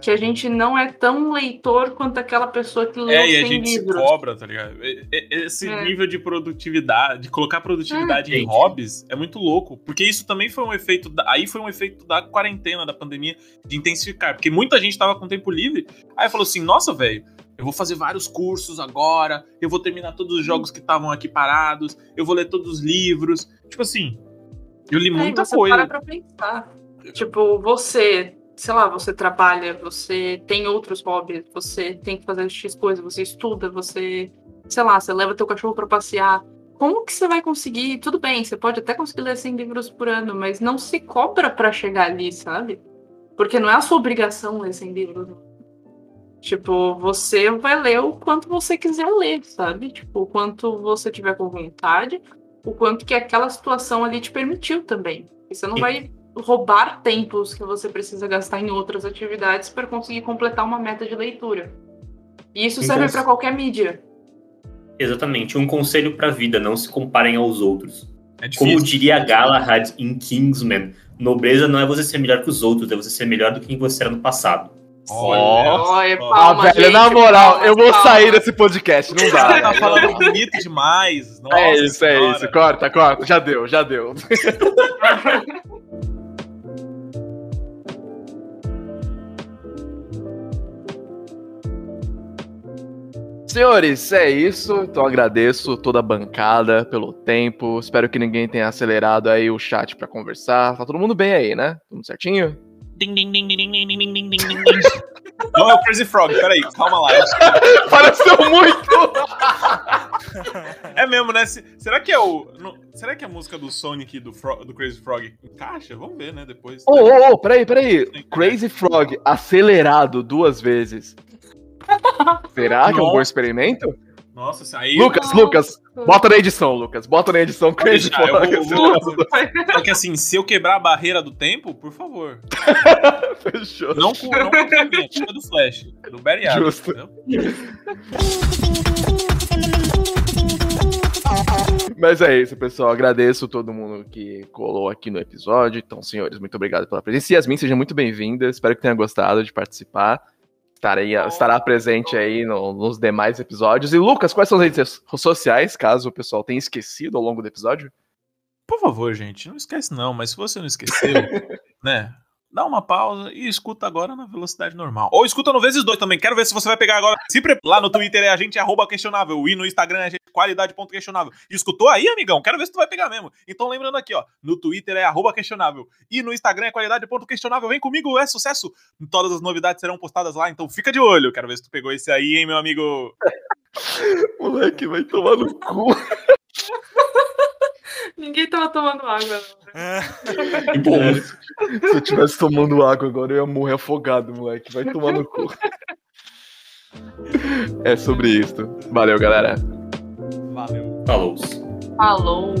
que a gente não é tão leitor quanto aquela pessoa que lê É, e a gente livros. se cobra, tá ligado? Esse é. nível de produtividade, de colocar produtividade é. em hobbies, é muito louco. Porque isso também foi um efeito. Da, aí foi um efeito da quarentena, da pandemia, de intensificar. Porque muita gente tava com tempo livre. Aí falou assim: nossa, velho. Eu vou fazer vários cursos agora, eu vou terminar todos os jogos que estavam aqui parados, eu vou ler todos os livros. Tipo assim, eu li muita você coisa. Para pra pensar. Tipo, você sei lá, você trabalha, você tem outros hobbies, você tem que fazer X coisa, você estuda, você, sei lá, você leva teu cachorro para passear. Como que você vai conseguir? Tudo bem, você pode até conseguir ler 100 livros por ano, mas não se cobra para chegar ali, sabe? Porque não é a sua obrigação ler 100 livros. Tipo, você vai ler o quanto você quiser ler, sabe? Tipo, o quanto você tiver com vontade, o quanto que aquela situação ali te permitiu também. Você não vai roubar tempos que você precisa gastar em outras atividades para conseguir completar uma meta de leitura. E isso serve para qualquer mídia. Exatamente. Um conselho para a vida: não se comparem aos outros. É Como diria Galahad em Kingsman, nobreza não é você ser melhor que os outros, é você ser melhor do que você era no passado. Olha, oh, palma, ah, velho, gente, na moral, palma, eu vou palma. sair desse podcast, não dá. tá falando bonito demais. Nossa, é isso, senhora. é isso. Corta, corta. Já deu, já deu. Senhores, é isso. Então agradeço toda a bancada pelo tempo. Espero que ninguém tenha acelerado aí o chat para conversar. Tá todo mundo bem aí, né? Tudo certinho? Ding, ding, ding, ding, ding, ding, ding, ding, ding. Não é o Crazy Frog, peraí, calma lá. Pareceu muito! é mesmo, né? Será que é o. No, será que a música do Sonic do, Frog, do Crazy Frog encaixa? Vamos ver, né? Depois. Ô, ô, ô, peraí, peraí. Crazy Frog acelerado duas vezes. Será que é um bom experimento? Nossa, aí. Lucas, Lucas, bota na edição, Lucas. Bota na edição Crazy Frog. Só que assim, se eu quebrar a barreira do tempo, por favor. Fechou. Não com, não com a minha, é do Flash, é do Barry Allen. Justo. Mas é isso, pessoal. Agradeço todo mundo que colou aqui no episódio. Então, senhores, muito obrigado pela presença. Yasmin, seja muito bem-vinda. Espero que tenha gostado de participar estarei, estará presente aí no, nos demais episódios. E Lucas, quais são as redes sociais, caso o pessoal tenha esquecido ao longo do episódio? Por favor, gente, não esquece não, mas se você não esqueceu, né, dá uma pausa e escuta agora na velocidade normal. Ou escuta no vezes dois também. Quero ver se você vai pegar agora. Se lá no Twitter é a gente arroba questionável e no Instagram é a gente qualidade.questionável. Escutou aí, amigão? Quero ver se tu vai pegar mesmo. Então lembrando aqui, ó, no Twitter é arroba questionável e no Instagram é qualidade.questionável. Vem comigo, é sucesso. Todas as novidades serão postadas lá, então fica de olho. Quero ver se tu pegou esse aí, hein, meu amigo. Moleque, vai tomar no cu. Ninguém tava tomando água, não. É. Bom, se eu tivesse tomando água agora, eu ia morrer afogado, moleque. Vai tomar no cu. É sobre isso. Valeu, galera. Valeu. Falou. Falou.